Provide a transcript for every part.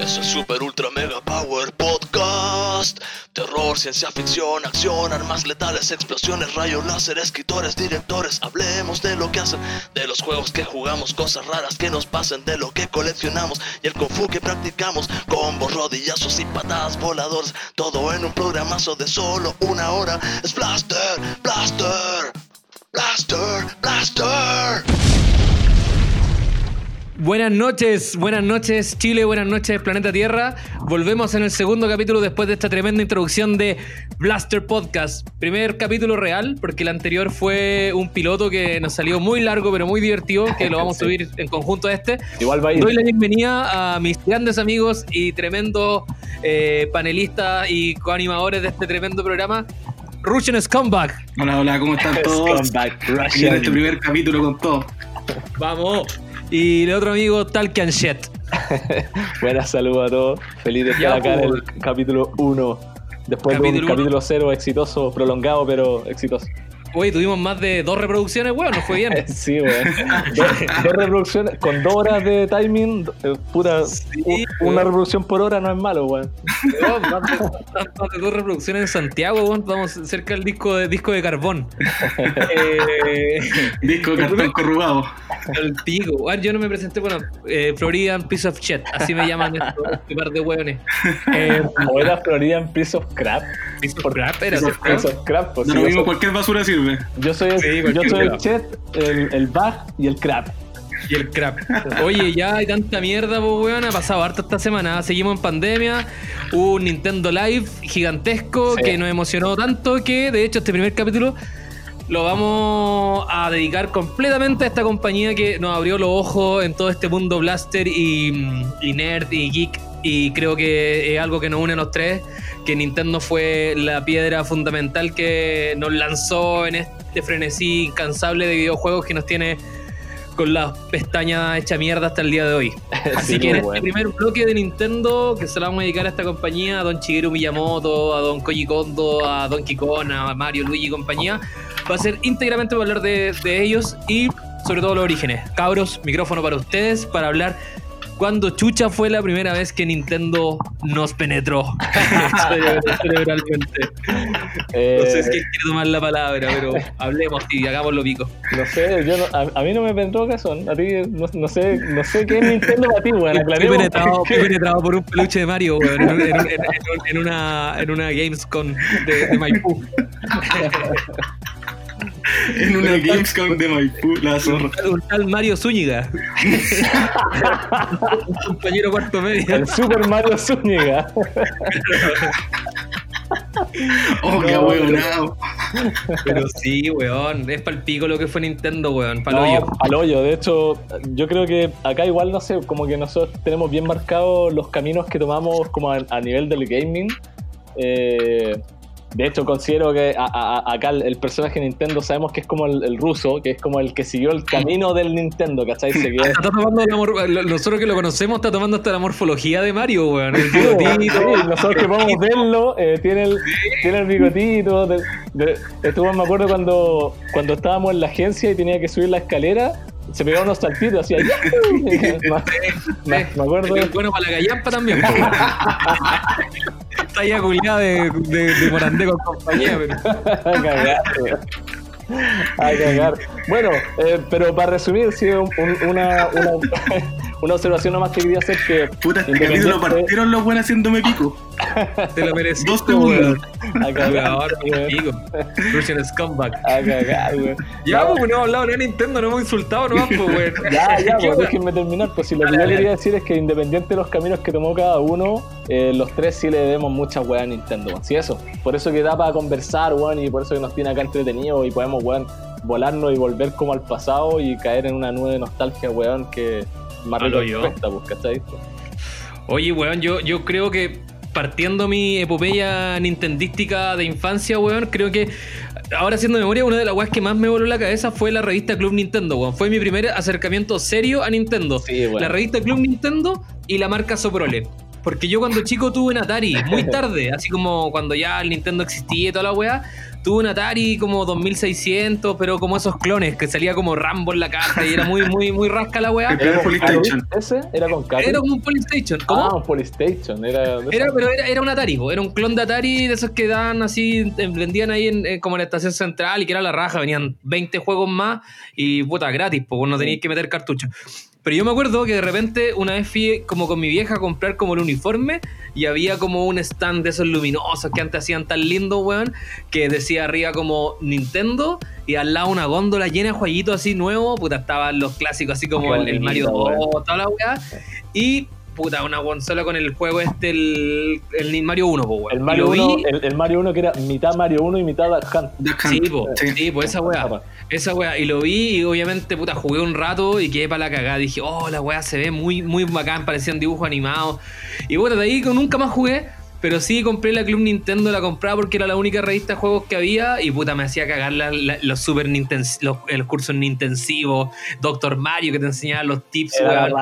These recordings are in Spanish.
Es el super ultra mega power podcast. Terror, ciencia ficción, acción, armas letales, explosiones, rayos láser, escritores, directores. Hablemos de lo que hacen, de los juegos que jugamos, cosas raras que nos pasen, de lo que coleccionamos y el kung fu que practicamos. Combos, rodillazos y patadas voladoras. Todo en un programazo de solo una hora. Es Blaster, Blaster, Blaster, Blaster. Buenas noches, buenas noches Chile, buenas noches Planeta Tierra. Volvemos en el segundo capítulo después de esta tremenda introducción de Blaster Podcast. Primer capítulo real, porque el anterior fue un piloto que nos salió muy largo pero muy divertido, que lo vamos a subir en conjunto a este. Igual va a ir. Doy la bienvenida a mis grandes amigos y tremendos eh, panelistas y coanimadores de este tremendo programa. Russian Scumbag. Hola, hola, ¿cómo están todos? Aquí en este primer capítulo con todo. Vamos. Y el otro amigo, Talkian Shet. Buenas saludos a todos. Feliz de estar acá en el pues. capítulo 1. Después de Capítulo un uno. capítulo 0 exitoso, prolongado, pero exitoso. Oye, tuvimos más de dos reproducciones, weón, nos fue bien. Sí, weón. dos, dos reproducciones con dos horas de timing. eh, Puta, una weón. reproducción por hora no es malo, weón. Weón, más, de, más de dos reproducciones en Santiago, weón. Vamos cerca del disco de disco de carbón. eh, Disco de cartón corrugado. el pico. Weón, yo no me presenté, bueno, eh, Floridian Piece of Shit, así me llaman estos este par de weones. Eh, O era Floridian Piece of Crap. Piece of Crap, era Piece of ¿cierto? Piece of Crap, pues No sí, mismo, cualquier basura sirve. Yo soy el, Sí, yo soy el. Chet, el, el Bug y el Crap. Y el crap. Oye, ya hay tanta mierda, po, weón. Ha pasado harto esta semana. Seguimos en pandemia. Hubo un Nintendo Live gigantesco Sí. que nos emocionó tanto que, de hecho, este primer capítulo lo vamos a dedicar completamente a esta compañía que nos abrió los ojos en todo este mundo blaster y, y nerd y geek. Y creo que es algo que nos une a los tres. Nintendo fue la piedra fundamental que nos lanzó en este frenesí incansable de videojuegos que nos tiene con las pestañas hecha mierda hasta el día de hoy. Así Sí, que en este bueno. primer bloque de Nintendo, que se lo vamos a dedicar a esta compañía, a Don Shigeru Miyamoto, a Don Koji Kondo, a Donkey Kong, a Mario, Luigi y compañía, va a ser íntegramente para hablar de, de ellos y sobre todo los orígenes. Cabros, micrófono para ustedes para hablar cuando chucha fue la primera vez que Nintendo nos penetró Cerebral- cerebralmente. Eh, No sé si quiere tomar la palabra, pero hablemos y hagámoslo pico. No sé, yo no- a, a mí no me penetró Cazón. A ti no, no sé, no sé qué es Nintendo para ti, weón. Fui penetrado, fui penetrado por un peluche de Mario, weón, en, en en- en una, en una Gamescom de, de Maipú. En una Gamescom de Maipú, la zorra. Un tal Mario Zúñiga. un compañero cuarto medio. El Super Mario Zúñiga. Oh, qué No. Pero sí, weón. Es pa'l pico lo que fue Nintendo, weón. Pa'l No, hoyo. al hoyo. De hecho, yo creo que acá igual, no sé, como que nosotros tenemos bien marcados los caminos que tomamos como a, a nivel del gaming. Eh, de hecho, considero que a- acá el, personaje de Nintendo sabemos que es como el, el ruso, que es como el que siguió el camino del Nintendo, ¿cachai? Se quedó- Está tomando la nosotros que lo conocemos, está tomando hasta la morfología de Mario, weón. El bigotito. sí, nosotros que podemos verlo, eh, tiene, el, tiene el bigotito. de- de- estuvo, me acuerdo cuando, cuando estábamos en la agencia y tenía que subir la escera, se pegaba unos saltitos así. me, me- acuerdo. Bueno para la gallampa también. Está ya culiada de, de, de Morandé con compañía, pero. A cagar, weón. A cagar. Bueno, eh, pero para resumir, sí, un- un- una, una, una observación nomás que quería hacer que. Puta, este capítulo independiente- partieron los buenos haciéndome pico. Te lo mereces. Dos segundos. A cagar, Ahora, weón. amigo. Russian Scumbag. A cagar, weón. Ya, No, pues no hemos hablado de Nintendo, no hemos insultado nomás, pues, weón. Ya, ya, ¿Qué pues weón? déjenme terminar. Pues si lo que yo quería decir es que independiente de los caminos que tomó cada uno, eh, los tres sí le debemos muchas weas a Nintendo. weón. Sí, eso. Por eso que da para conversar, weón, y por eso que nos tiene acá entretenidos y podemos, weón, volarnos y volver como al pasado y caer en una nube de nostalgia, weón, que más rico cuesta, pues, ¿cachai? Oye, weón, yo, yo creo que partiendo mi epopeya nintendística de infancia, weón, creo que ahora haciendo memoria, una de las weas que más me voló la cabeza fue la revista Club Nintendo, weón. Fue mi primer acercamiento serio a Nintendo. Sí, weón. La revista Club Nintendo y la marca Soprole. Porque yo cuando chico tuve un Atari, muy tarde, así como cuando ya el Nintendo existía y toda la weá, tuve un Atari como 2600, pero como esos clones que salía como Rambo en la caja y era muy, muy, muy rasca la weá. El primer Polystation. ¿Ese? ¿Era con cable? Era como un Polystation. ¿Cómo? Ah, un Polystation. Era, Era, pero era, era un Atari, po. era un clon de Atari de esos que dan así, eh, vendían ahí en, en como en la estación central y que era la raja, venían 20 juegos más y puta, gratis, pues no teníais que meter cartucho. Pero yo me acuerdo que de repente una vez fui como con mi vieja a comprar como el uniforme y había como un stand de esos luminosos que antes hacían tan lindo, weón, que decía arriba como Nintendo y al lado una góndola llena de jueguitos así nuevos, puta, estaban los clásicos así como el, Mario bonito, 2, toda la weá. Y puta, una consola con el juego este, el, el Mario 1, po, weón. el Mario, lo 1, vi- el, el Mario 1 que era mitad Mario 1 y mitad Duck Hunt. Duck Sí, Hunt. po, Sí. sí, po, esa weá. Esa weá, y lo vi y obviamente, puta, jugué un rato y quedé para la cagada. Dije, oh, la weá se ve muy, muy bacán, parecían dibujos animados. Y bueno, de ahí nunca más jugué, pero sí compré la Club Nintendo, la compraba porque era la única revista de juegos que había y puta, me hacía cagar la- la- los super Nintens los, los cursos intensivos, Doctor Mario que te enseñaba los tips, weón.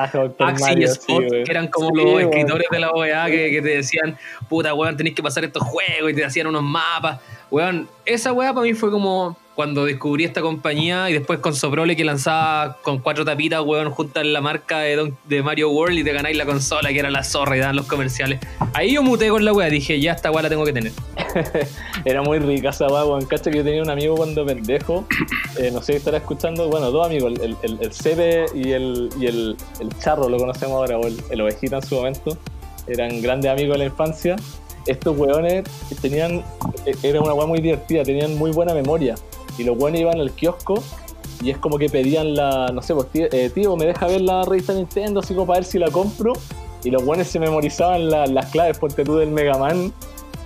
Axie y Spot, sí, que eran como Sí, los escritores de la OEA que, que te decían, puta, weón, tenéis que pasar estos juegos y te hacían unos mapas. Weón, esa weá para mí fue como cuando descubrí esta compañía y después con Soprole que lanzaba con cuatro tapitas, weón, juntas la marca de, Don- de Mario World y te ganáis la consola que era la zorra y daban los comerciales. Ahí yo muté con la weá, dije, ya esta weá la tengo que tener. Era muy rica esa weá, weón. Cacha que yo tenía un amigo cuando pendejo. eh, no sé si estará escuchando. Bueno, dos amigos, el, el, el Sebe y el, y el, el Charro, lo conocemos ahora, o el, el Ovejita en su momento. Eran grandes amigos de la infancia. Estos weones tenían. eh, Era una weá muy divertida, tenían muy buena memoria. Y los weones iban al kiosco. Y es como que pedían la, no sé, pues tío, eh, tío, me deja ver la revista Nintendo, así como para ver si la compro. Y los buenos se memorizaban la- las claves, ponte tú del Mega Man.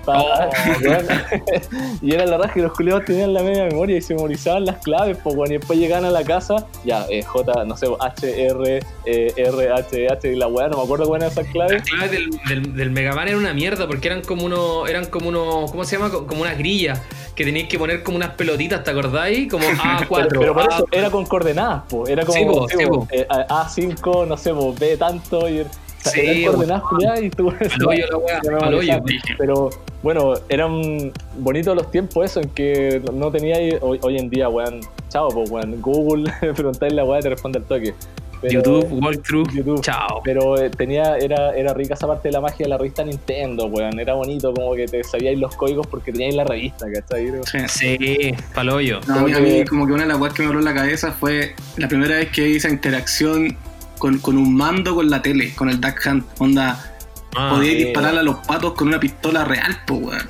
pa- Oh. y era la raja que los culiados tenían la media memoria y se memorizaban las claves, pues bueno, y después llegaban a la casa, ya, eh, J, no sé, H, R, eh, R, H, H, y la weá, no me acuerdo cuáles eran esas Las claves. claves del, del, del Mega Man era una mierda porque eran como unos, eran como unos, ¿cómo se llama? Co- Como unas grillas que teníais que poner como unas pelotitas, ¿te acordáis? Como A4. Pero, pero por eso era con coordenadas, pues, era como Sí, po, sí, sí, po, po. eh, A- A5, no sé, po, B tanto, y, o sea, Sí, eran po. coordenadas culiadas y tú. Al la weá, al. Pero bueno, eran bonitos los tiempos eso en que no tenía hoy, hoy en día, weón, chao, pues weón, Google, preguntáis la weá y te responde al toque. Pero- YouTube, walkthrough, YouTube. chao. Pero eh, tenía, era, era rica esa parte de la magia de la revista Nintendo, weón. Era bonito como que te sabíais los códigos porque teníais la revista, ¿cachai? Sí. Sí, pa'l hoyo. No, a mí, a Como mí que- como que una de las cosas que me habló en la cabeza fue la primera vez que hice interacción con, con un mando con la tele, con el Duck Hunt. Onda, Ah, podía sí. disparar a los patos con una pistola real, po, weón.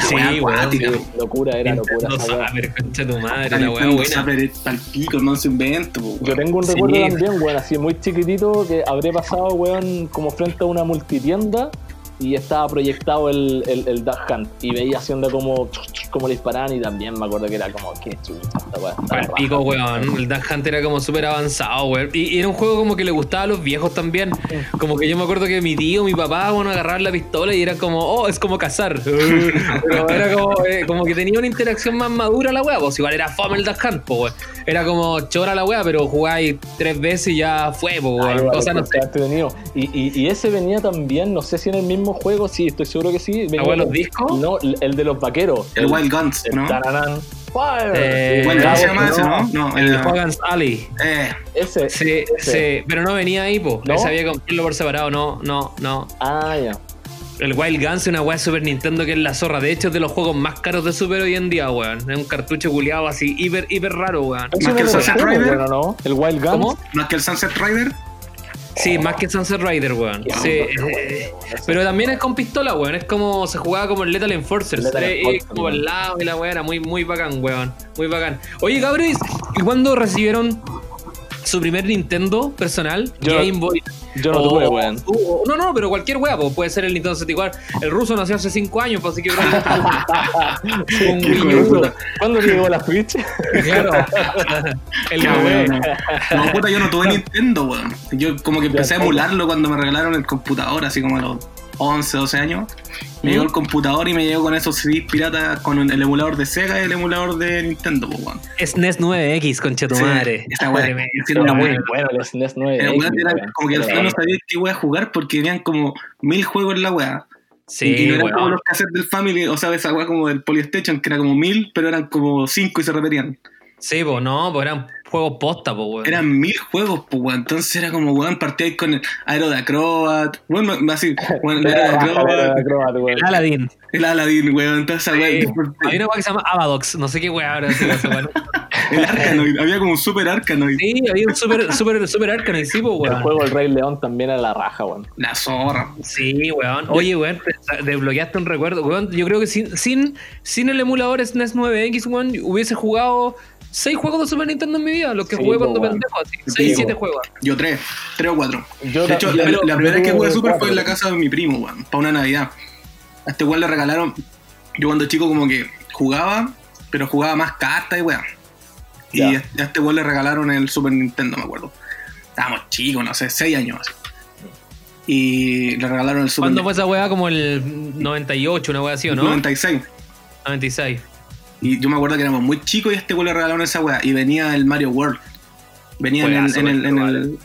La Sí, weá acuática, Sí, po. locura, era locura weá. Saber, concha tu madre, La weá buena. Pico, no se invento, weón. Yo tengo un Sí. recuerdo también, weón, así muy chiquitito, que habré pasado, weón, como frente a una multitienda y estaba proyectado el, el, el Duck Hunt y veía haciendo como, como le disparaban y también me acuerdo que era como, qué chucha esta pico, weón. El Duck Hunt era como súper avanzado, weón. Y, y era un juego como que le gustaba a los viejos también. Como que yo me acuerdo que mi tío, mi papá, bueno, agarraban la pistola y era como, oh, es como cazar. Pero era como, eh, como que tenía una interacción más madura la weá. Pues igual era fome el Duck Hunt, pues, weón. Era como chora la weá, pero jugáis tres veces y ya fue, pues, weón. igual, O sea, no sé. estaba entretenido. Y, y, y ese venía también, no sé si en el mismo juego, sí, estoy seguro que sí. los discos? No, el de los vaqueros. El Wild Guns, el ¿no? tararán, Fire. Eh, Bueno, ¿cómo se Bravo, llama ese, no, no? No, El el. Hogan's Alley. Eh, Ese. Sí, sí, pero no venía ahí, po. ¿No? Ese había que comprarlo por separado, no, no, no. Ah, ya. El Wild Guns es una weá de Super Nintendo que es la zorra. De hecho, es de los juegos más caros de Super hoy en día, weón. Es un cartucho culiado así, hiper, hiper raro, weón. Más que el Sunset Rider. bueno, ¿no? El Wild Guns. ¿Cómo? ¿No es que el Sunset Rider? Sí, más que Sunset Rider, weón. Sí, eh, pero también es con pistola, weón. Es como se jugaba como el Lethal Enforcers. Lethal Enforcer, como al weón. lado y la weá era muy, muy bacán, weón. Muy bacán. Oye, cabros, ¿y cuándo recibieron su primer Nintendo personal? Yo- Game Boy. Yo no O- tuve, weón. no, no, pero cualquier weá, puede ser el Nintendo 64. El ruso nació hace 5 años, pues así que un puta. ¿Cuándo llegó la Switch? Claro. el weón, no. Puta, yo no tuve Nintendo, weón. Yo como que empecé a emularlo cuando me regalaron el computador, así como a los 11, 12 años. Me ¿Mm? llegó el computador y me llegó con esos CDs piratas con el emulador de Sega y el emulador de Nintendo, pues, weón. SNES 9X, concha tu Sí, madre. esa weá. Era muy bueno el SNES 9. El weón era como que al final no sabía qué weá jugar porque tenían como mil juegos en la weá. Sí, y no eran weón. como los cassettes del Family, o sea, de esa weá como del Polystation, que era como mil, pero eran como cinco y se repetían. Sí, pues no, pues eran juegos posta, pues, weón. Eran mil juegos, pues, weón. Entonces era como, weón, partíais con el Aero de Acrobat, bueno, así, weón, el Aero de Acrobat, weón. El Aladdin. el Aladdin, weón, entonces Sí. Hay una weá que se llama Abadox, no sé qué weá ahora eso, weón. el Arkanoid, había como un super Arkanoid. Sí, había un super, super, super Arcanoid, sí, El weón. juego El Rey León también era la raja, weón. La zorra. Sí, weón. Oye, weón, te- desbloqueaste un recuerdo. Weón, yo creo que sin, sin, sin el emulador SNES 9X, weón, hubiese jugado seis juegos de Super Nintendo en mi vida, los que Sí, jugué cuando weón. pendejo, así. Sí, Seis, siete juegos. Yo tres, tres o cuatro. Yo De hecho, la, primera vez que jugué Super cuatro, fue en la casa de mi primo, weón, para una Navidad. A este weón le regalaron, yo cuando chico como que jugaba, pero jugaba más cartas y weón. Y Ya. a este weón le regalaron el Super Nintendo, me acuerdo. Estábamos chicos, no sé, seis años así. Y le regalaron el Super ¿Cuándo fue esa weá? Como el 98, una weá así, ¿o no? 96. 96. Y yo me acuerdo que éramos muy chicos y este weón le regalaron esa weá. Y venía el Mario World. Venía en el, en en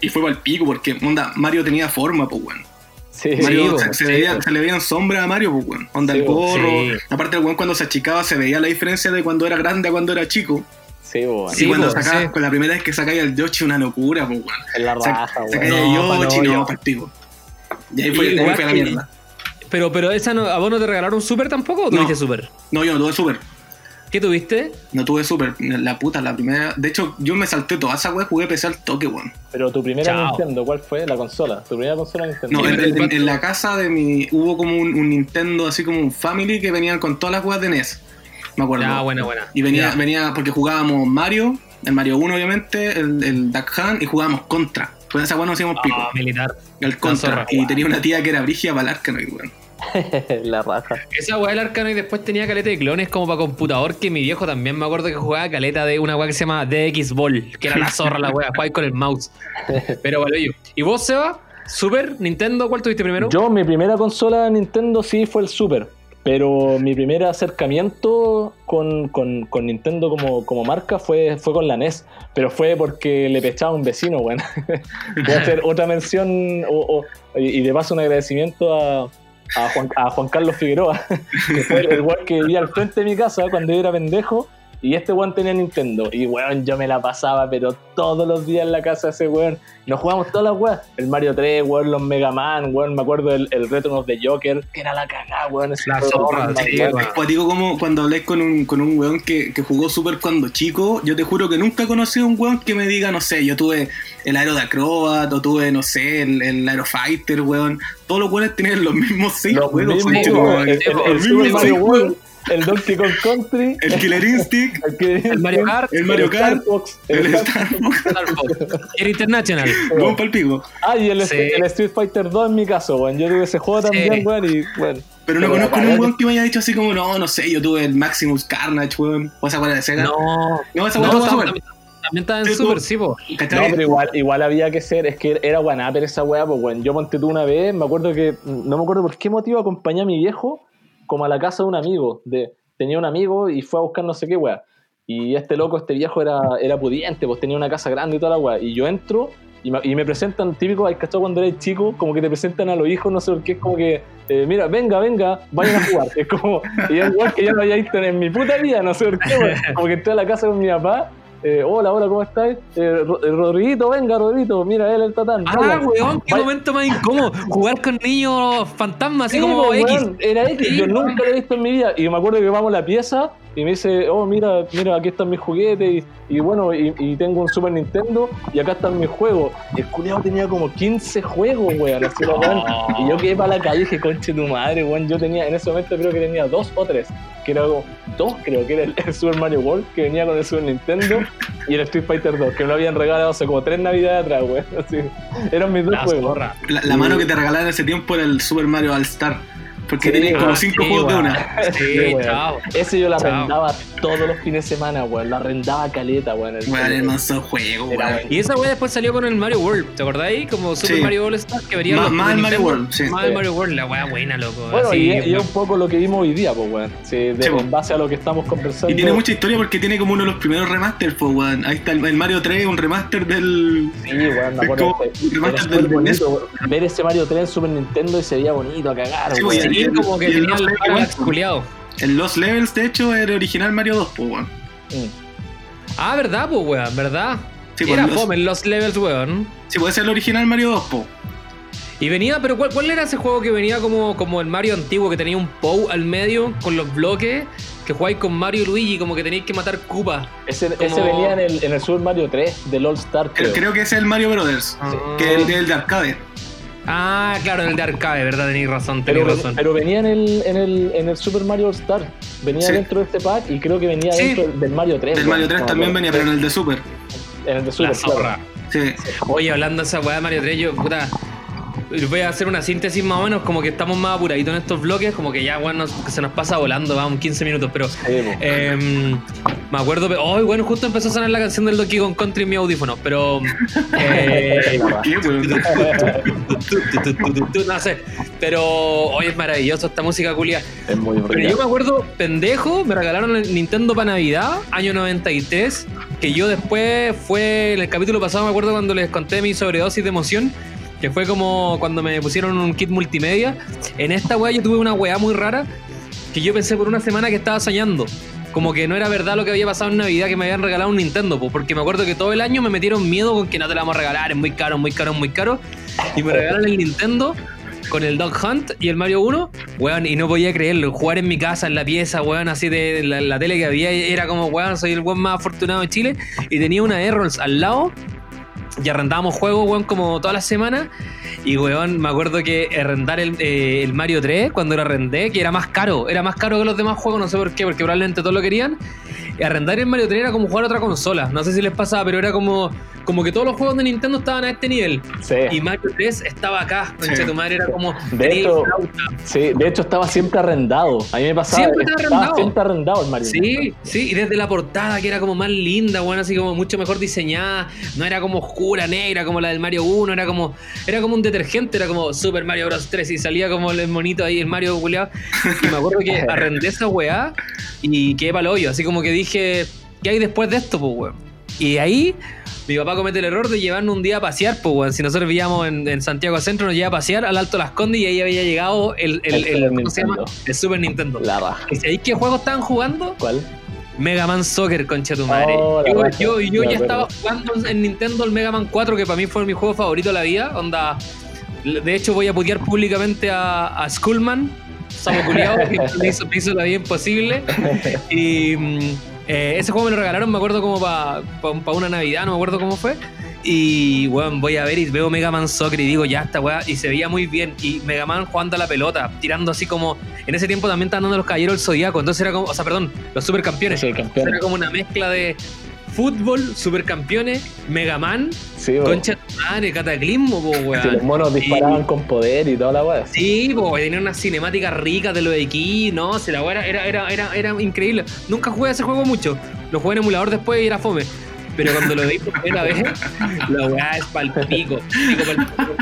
Y fue para el pico porque, onda, Mario tenía forma, pues weón. Sí, Mario, po, se, se sí, veía- po. se le veían sombras a Mario, pues, weón. Onda Sí, el po, gorro. sí. Aparte, el weón cuando se achicaba se veía la diferencia de cuando era grande a cuando era chico. sí, weón. Sí, y cuando sacaba, sí. con la primera vez que sacáis el Yoshi, una locura, pues, weón. Es la raja, weón. Sacáis No, el Yoshi, no, el pico. Y ahí fue, Y ahí fue la que- mierda. Pero, pero esa no, ¿a vos no te regalaron Super tampoco o No. tuviste Super? No, yo no tuve Super. ¿Qué tuviste? No tuve Super. La puta, la primera. De hecho, yo me salté toda esa weá, jugué PC al toque, weón. Pero tu primera Chao. Nintendo, ¿cuál fue? La consola. Tu primera consola Nintendo. No, en, la casa de mi. Hubo como un, un Nintendo, así como un Family, que venían con todas las weas de NES. Me acuerdo. Ya, buena, buena. Y venía, Ya. venía porque jugábamos Mario, el Mario 1 obviamente, el, el Duck Hunt y jugábamos Contra. Con esa weá nos hacíamos pico. Ah, militar. el Contra. Y tenía una tía que era Brigia Balarcanoid, weón. la raja. Esa weá del arcano y después tenía caleta de clones como para computador que mi viejo también me acuerdo que jugaba caleta de una weá que se llama DX Ball, que era la zorra la weá, jugaba con el mouse. Pero vale yo. ¿Y vos, Seba? ¿Super? ¿Nintendo? ¿Cuál tuviste primero? Yo, mi primera consola de Nintendo sí fue el Super. Pero mi primer acercamiento con, con- Nintendo como, como marca fue, fue con la NES. Pero fue porque le pechaba a un vecino, bueno. Voy a hacer otra mención y de paso un agradecimiento a, Juan, Carlos Figueroa, que fue el, el que vivía al frente de mi casa cuando yo era pendejo. Y este weón tenía Nintendo. Y weón, yo me la pasaba, pero todos los días en la casa de ese weón. Nos jugamos todas las weas. El Mario 3, weón, los Mega Man, weón. Me acuerdo del el Return of the Joker, que era la cagada, weón. ese La zorra, sí, weón. weón. Es cuático como cuando hablé con un, con un weón que, que jugó Super cuando chico, yo te juro que nunca he conocido un weón que me diga, no sé, yo tuve el Aero de Acrobat o tuve, no sé, el, el Aerofighter, weón. Todos los weones tenían los mismos seis Los juegos, mismos, weón. weón. el, el- el Super Mario World. El Donkey Kong Country, El Killer Instinct, el, El Mario Kart, el Mario Kart, Star Fox, el el Star Fox. Era International. weón pa'l pico. Ah, y el, Sí. el Street Fighter 2 en mi caso, weón. Yo tuve ese juego Sí. también, weón, y bueno. Pero no conozco ningún weón que me haya dicho así como, no, no sé, yo tuve el Maximus Carnage, weón. ¿O esa weá de Sega? No, No, esa no, weá de tam- Super. también, estaba en Sí, Super, sí, po. No, pero igual, igual había que ser, es que era guanapper esa weá, pues weón. Yo monté tú una vez, me acuerdo que, no me acuerdo por qué motivo acompañé a mi viejo como a la casa de un amigo. De, tenía un amigo y fue a buscar no sé qué weá. Y este loco, este viejo era, era pudiente, pues tenía una casa grande y toda la weá. Y yo entro y me, y me presentan, típico, hay cachado cuando eres chico, como que te presentan a los hijos, no sé por qué, es como que, eh, mira, venga, venga, vayan a jugar. Es como, y es igual que yo no había visto en mi puta vida, no sé por qué, weón. Como que entré a la casa con mi papá. Eh, hola, hola, ¿cómo estás? Eh, eh, Rodriguito, venga, Rodriguito, mira él, el tatán. Ah, vaya. weón, qué Vaya. momento más incómodo. Jugar con niños fantasmas, así Sí, como X. era X, yo nunca lo he visto en mi vida. Y me acuerdo que vamos a la pieza y me dice, oh, mira, mira, aquí están mis juguetes. Y, y bueno, y, y tengo un Super Nintendo y acá están mis juegos. Y el culiado tenía como 15 juegos, weón. así, la weón. Y yo quedé para la calle y dije, conche tu madre, weón. Yo tenía, en ese momento creo que tenía dos o tres. Que era como, dos creo que era el, el Super Mario World, que venía con el Super Nintendo. Y el Street Fighter 2, que me lo habían regalado hace como tres navidades atrás, weón. Así, eran mis dos La juegos. La, la mano que te regalaron en ese tiempo era el Super Mario All Star. Porque Sí, tenía como ah, cinco sí, juegos de weón. una. Sí, weón. chao. Ese yo la arrendaba todos los fines de semana, weón. La arrendaba caleta, weón. El- Weón, el- manso juego, weón. Y esa weá después salió con el Mario World, ¿te acordáis? Como Super Sí. Mario All Star que venía Más- más el Mario. World, sí. Más el Sí. Mario World, la weá buena, loco. Bueno, Así, y, y es weón. un poco lo que vimos hoy día, pues, weón. Sí, de- Sí, en base a lo que estamos conversando. Y tiene mucha historia porque tiene como uno de los primeros remasters, pues, weón. Ahí está el, el Mario 3, un remaster del. Sí, weón, me acuerdo. como remaster del bonito, weón. Ver ese Mario 3 en Super Nintendo y se veía bonito a cagar, Sí, weón. Como que tenía Lost el parallax culiado. En Los Levels, de hecho, era original Mario 2, pues, weón. Mm. Ah, verdad, pues, weón, verdad. Sí, Era los- fome en los levels, weón. Sí, puede ser el original Mario 2, pues. Y venía, pero ¿cuál, cuál era ese juego que venía como, como el Mario antiguo, que tenía un POW al medio con los bloques? Que jugáis con Mario y Luigi, como que tenéis que matar Koopa. Ese, Como- ese venía en el, en el Super Mario 3 del All Star, Creo, creo. creo que ese es el Mario Brothers, Ah. que es el, el de arcade. Ah, claro, el de arcade, ¿verdad? Tenéis razón, Pero, tenéis razón. pero venía en el, en, el, en el Super Mario All Star. Venía Sí. dentro de este pack y creo que venía Sí. dentro del Mario 3. Del. Mario 3 No me también venía, pero en el de Super. En el de Super, La claro. zorra. Sí. Oye, hablando de esa weá de Mario 3, yo, puta, voy a hacer una síntesis más o menos, como que estamos más apuraditos en estos bloques, como que ya, que se nos pasa volando, vamos, 15 minutos, pero... Sí, em, me acuerdo, hoy bueno, justo empezó a sonar la canción del Donkey Kong Country en mi audífono, pero... eh, no sé, pero hoy es maravilloso esta música culia. es muy Pero yo me acuerdo, pendejo, me regalaron el Nintendo para Navidad, año 93, que yo después fue, en el capítulo pasado me acuerdo cuando les conté mi sobredosis de emoción, que fue como cuando me pusieron un kit multimedia. En esta weá yo tuve una weá muy rara, que yo pensé por una semana que estaba soñando. Como que no era verdad lo que había pasado en Navidad, que me habían regalado un Nintendo, po, porque me acuerdo que todo el año me metieron miedo con que no te la vamos a regalar, es muy caro, muy caro, muy caro. Y me regalaron el Nintendo con el Dog Hunt y el Mario 1, weón, y no podía creerlo. Jugar en mi casa, en la pieza, weón, así de la, la tele que había, era como, weón, soy el weón más afortunado de Chile. Y tenía una Errols al lado y arrendábamos juegos, weón, como todas las semanas. Y, weón, me acuerdo que arrendar el, eh, el Mario 3, cuando lo arrendé, que era más caro, era más caro que los demás juegos, no sé por qué, porque probablemente todos lo querían. Y arrendar el Mario 3 era como jugar otra consola, no sé si les pasaba, pero era como, como que todos los juegos de Nintendo estaban a este nivel. Sí. Y Mario 3 estaba acá, concha Sí. tu madre, era como. De hecho. Sí, de hecho estaba siempre arrendado. A mí me pasaba. Siempre estaba arrendado. siempre arrendado el Mario. Sí, sí, y desde la portada que era como más linda, bueno, así como mucho mejor diseñada, no era como oscura, negra como la del Mario 1, era como era como un detergente, era como Super Mario Bros 3 y salía como el monito ahí, el Mario culiado. Y me acuerdo que arrendé esa weá y quedé para hoyo, así como que dije, ¿qué hay después de esto, pues, weón? Y ahí mi papá comete el error de llevarnos un día a pasear, pues, weón. Si nosotros vivíamos en, en Santiago Centro, nos lleva a pasear al Alto Las Condes y ahí había llegado el, el, El el- Super ¿cómo se llama? Nintendo. El Super Nintendo. La raja. ¿Y sabéis qué juegos estaban jugando? ¿Cuál? Mega Man Soccer, concha tu madre. Oh, yo, yo, ya estaba jugando en Nintendo el Mega Man 4, que para mí fue mi juego favorito de la vida. Onda. De hecho, voy a putear públicamente a, a Skullman, Samo Culiao, que me hizo, me hizo la vida imposible. Y mm, eh, ese juego me lo regalaron, me acuerdo como para una Navidad, no me acuerdo cómo fue. Y bueno, voy a ver y veo Mega Man Soccer y digo, ya esta weá, y se veía muy bien. Y Mega Man jugando a la pelota, tirando así como. En ese tiempo también estaban dando los caballeros del zodiaco, entonces era como, o sea, perdón, los supercampeones. Sí, campeón. Era como una mezcla de fútbol, supercampeones, Mega Man, Sí, concha de madre, cataclismo, po, Sí, los weón. monos disparaban con poder y toda la weá. Sí, po, tenía unas cinemáticas ricas de los equipos, no, se la weá era, era, era, era increíble. Nunca jugué a ese juego mucho, lo jugué en emulador después y era fome. Pero cuando lo vi por primera vez, la weá es pal pico. pal pal.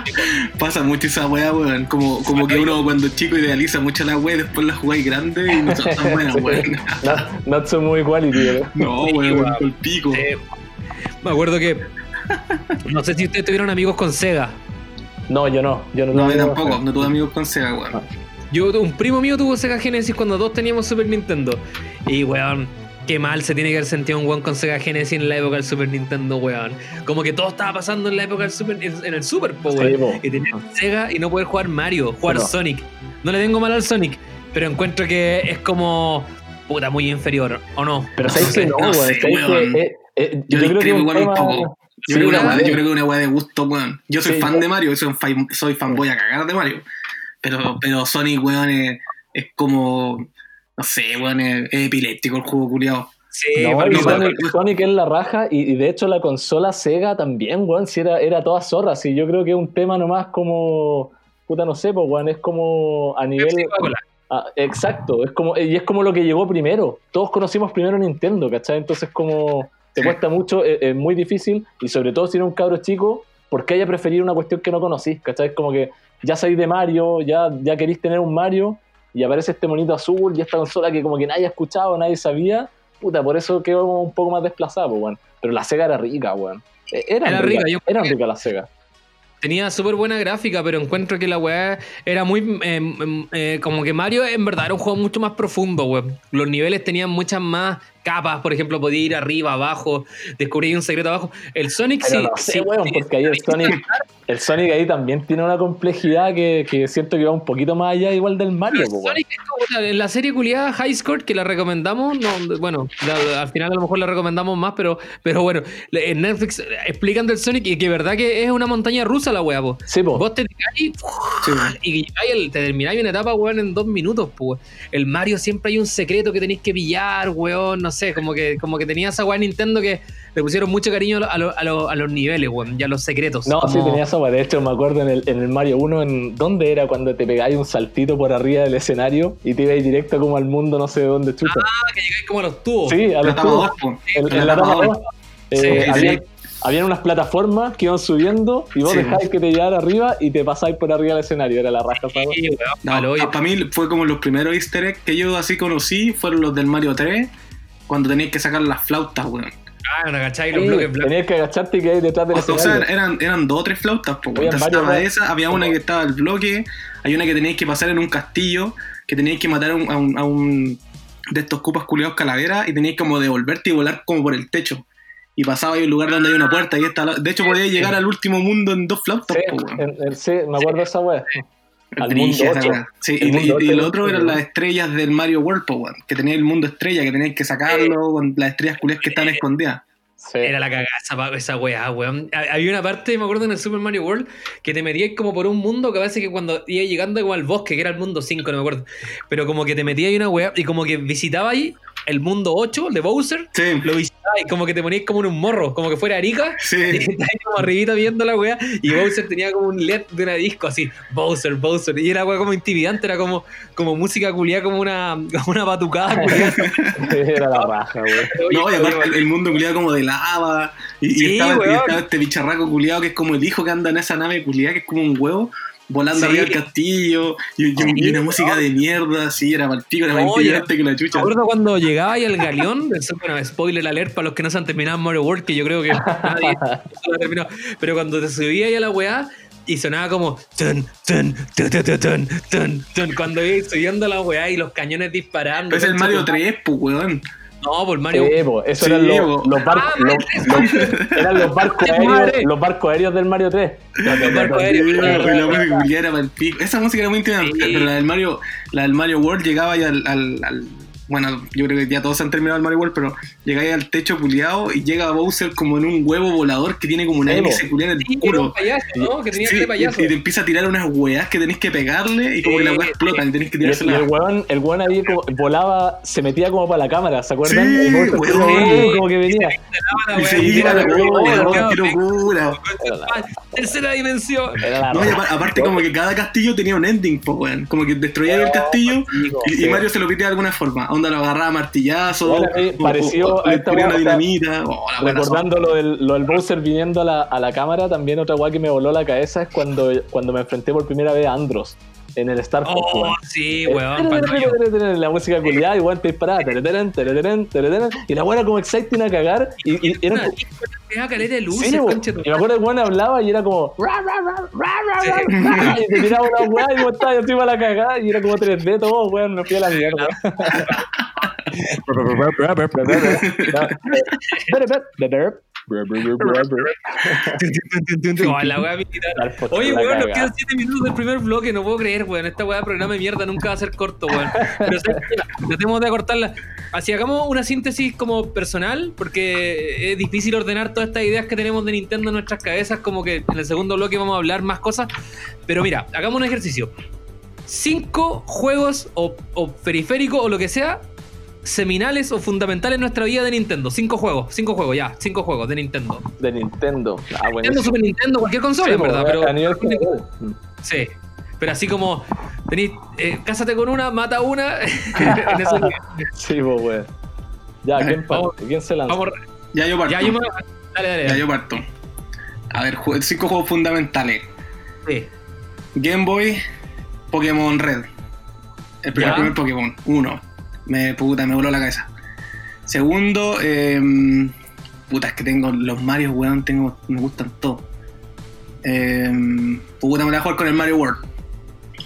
Pasa mucho esa weá, weón. Como, como que uno cuando es chico idealiza mucho la weá después la jugáis grande y no son tan buenas, weón. Not, not so muy quality, ¿no? No, Sí, weón, weón. el pico. Eh, me acuerdo que. No sé si ustedes tuvieron amigos con Sega. No, yo no. Yo no, No, tuve yo amigos tampoco, con- no tuve amigos con Sega, weón. Yo, un primo mío tuvo Sega Genesis cuando todos teníamos Super Nintendo. Y, weón, qué mal se tiene que haber sentido un weón con Sega Genesis en la época del Super Nintendo, weón. Como que todo estaba pasando en la época del Super, en el Super, po, Sí, y tener Sega y no poder jugar Mario, jugar Pero- Sonic. No le tengo mal al Sonic, pero encuentro que es como, puta, muy inferior, ¿o no? Pero sabes que no, weón. Yo creo que discrepo es un igual un poco. Yo, Sí, creo que una weá- yo creo que una weá de gusto, weón. Yo soy Sí, fan yo- de Mario, soy, fan, soy fanboy a cagar de Mario. Pero, pero Sonic, weón, es, es como. No sé, weón, es, es epiléptico el juego culiado. Sí, No, y Sonic, Sonic es la raja y, y de hecho la consola Sega también, weón, si era, era toda zorra, sí, yo creo que es un tema nomás como puta, no sé, pues, weón, es como a nivel... Ah, exacto, es como, y es como lo que llegó primero. Todos conocimos primero Nintendo, ¿cachai? Entonces como te Sí. cuesta mucho, es, es muy difícil, y sobre todo si eres un cabro chico, ¿por qué haya preferido una cuestión que no conocís? ¿Cachai? Es como que ya sabéis de Mario, ya, ya queréis tener un Mario, y aparece este monito azul y esta consola que como que nadie ha escuchado, nadie sabía, puta, por eso quedó un poco más desplazado, pues, weón. Pero la Sega era rica, weón. Eh, Era ricas, rica, yo- eran ricas las Sega. Tenía súper buena gráfica, pero encuentro que la weá era muy. eh, em, eh, como que Mario en verdad era un juego mucho más profundo, weón. Los niveles tenían muchas más capas, por ejemplo, podía ir arriba, abajo, descubrir un secreto abajo. El Sonic Pero sí. no sé, sí, porque ahí el Sonic, el Sonic ahí también tiene una complejidad que, que siento que va un poquito más allá igual del Mario, Pero po, weón. Sonic en la serie culiada High Score que la recomendamos, no, bueno, la- al final a lo mejor la recomendamos más, pero, pero bueno, en Netflix explican del Sonic y que verdad que es una montaña rusa la weá, po. Sí, po. Vos te y llegáis el- te termináis una etapa, weón, en dos minutos, pues. El Mario siempre hay un secreto que tenéis que pillar, weón, no sé, como que, como que tenía esa weá Nintendo que le pusieron mucho cariño a, lo- a lo- a los niveles, weón, y a los secretos. No, sí, como- tenía eso. De hecho, me acuerdo en el, en el Mario 1, en ¿dónde era cuando te pegáis un saltito por arriba del escenario y te ibais directo como al mundo, no sé de dónde chucha? Ah, que llegáis como a los tubos. sí, a los tubos. En, La eh, Sí, habían, sí. habían unas plataformas que iban subiendo y vos Sí. dejáis que te llevara arriba y te pasáis por arriba del escenario. Era la raja, esa wea. Sí, weón, palo, oye. para mí fue como los primeros easter eggs que yo así conocí fueron los del Mario 3 cuando tenías que sacar las flautas, weón. Ah, no, ¿cachai? Los Sí, bloques blancos. tenías que agacharte y que hay detrás del O, o sea, eran, eran dos o tres flautas, Entonces varios, estaba ¿no? esa, había una que estaba el bloque, hay una que teníais que pasar en un castillo, que teníais que matar a un, a un, a un de estos cupas culiados calavera y teníais como devolverte y volar como por el techo. Y pasaba ahí un lugar donde hay una puerta y esta, de hecho podías llegar al último mundo en dos flautas, Sí, po, weón. en- en- sí, me acuerdo de esa wea. Al mundo esa ocho. weá. Sí, El y, mundo y- y otro eran las estrellas del Mario World, po, weón, que tenía el mundo estrella, que tenías que sacarlo con las estrellas culiadas que estaban escondidas. Sí. Era la cagada esa, weá, weón. Ha- Había una parte, me acuerdo en el Super Mario World, que te metías como por un mundo que parece que cuando iba llegando como al bosque, que era el mundo 5, no me acuerdo. Pero como que te metías ahí una weá y como que visitaba ahí el mundo 8 el de Bowser. Sí, Lo visitabas y como que te ponías como en un morro, como que fuera Arica. sí. Y estabas ahí como arribita viendo la weá. Y Bowser tenía como un LED de una disco así. Bowser, Bowser. Y era weá como intimidante, era como, como música culiada, como una, como una batucada culiada. Era la raja, wea. No, y aparte el, el mundo culiado como de lava. Y, y estaba, y estaba este bicharraco culiado que es como el hijo que anda en esa nave culiada que es como un huevo volando sí. arriba del castillo y, oh, una música oh. de mierda, sí, era malpico, era más oh, este que la chucha. Me acuerdo cuando llegaba y el galeón, bueno, spoiler alert para los que no se han terminado Mario World, que yo creo que nadie terminó, pero cuando te subía ahí a la weá y sonaba como tun, tun, tun, cuando iba subiendo la weá y los cañones disparando. Es el Mario 3, pues weón. No, por Mario. Sí, po, eso Sí, eran los, barcos, Ah, los, los- eran los barcos aéreos, los barcos aéreos del Mario 3. Los barcos aéreos. Esa música era muy intimidante, Sí. pero la del Mario, la del Mario World llegaba ya al, al- al- bueno, yo creo que ya todos han terminado el Mario World, pero llega ahí al techo culiado y llega Bowser como en un huevo volador que tiene como una Sí, hélice culiada en el Sí, era un culo. payaso, ¿no? Que tenía Sí, este payaso. y, y te empieza a tirar unas weas que tenés que pegarle y como que la Sí, wea explota y tenés que Y, el- y el weón, el weón ahí como volaba, se metía como para la cámara, ¿se acuerdan? Sí, el Bowser weón. como- que venía. Y se iba la la locura. Tercera dimensión. No, y aparte como que cada castillo tenía un ending, pues weón. Como que destruía el castillo y, y sí. Mario se lo piteaba de alguna forma. Onda lo agarraba a martillazo, Bueno, o- pareció o- o a le esta ponía wea, una o sea, dinamita. Oh, Recordando lo del, lo del Bowser viniendo a la, a la cámara, también otra weá que me voló la cabeza es cuando, cuando me enfrenté por primera vez a Andros en el Star Fox. Oh, weón. sí, Eh, weón. yo- La música culiada, igual te disparaba. Y la weá era como exciting a cagar. Y, y era Da caleta de luces, Sí, tu y me acuerdo que weón hablaba y era como. "Ra, ra, ra, ra, ra, ra, ra", Y te tiraba una weá y vos estabas yo encima la cagada y era como 3D todo, weón. Me fui a la mierda. Oh, la wea militar. Oye, weón, nos quedan 7 minutos del primer bloque, no puedo creer, weón. Esta weá de programa de mierda nunca va a ser corto, weón. Pero tratemos de acortarla. Así hagamos una síntesis como personal, porque es difícil ordenar todas estas ideas que tenemos de Nintendo en nuestras cabezas, como que en el segundo bloque vamos a hablar más cosas. Pero mira, hagamos un ejercicio. Cinco juegos o, o periféricos o lo que sea seminales o fundamentales en nuestra vida de Nintendo. Cinco juegos, cinco juegos, ya, cinco juegos de Nintendo. De Nintendo. Ah, bueno. Nintendo, Super Nintendo, cualquier consola, en verdad, pero a nivel general. Sí. Pero así como, tenés, eh, cásate con una, mata una. en. Sí, pues, weón. Ya, ¿quién Vamos-? ¿Quién se lanza? Vamos, Ya yo parto. ya yo me. Dale, dale. Ya yo parto. A ver, cinco juegos fundamentales. Sí. Game Boy, Pokémon Red. El primer Pokémon. Uno. Me, puta, me voló la cabeza. Segundo, eh, puta, es que tengo los Mario, weón, tengo, me gustan todos. Eh, puta, me la voy a jugar con el Mario World.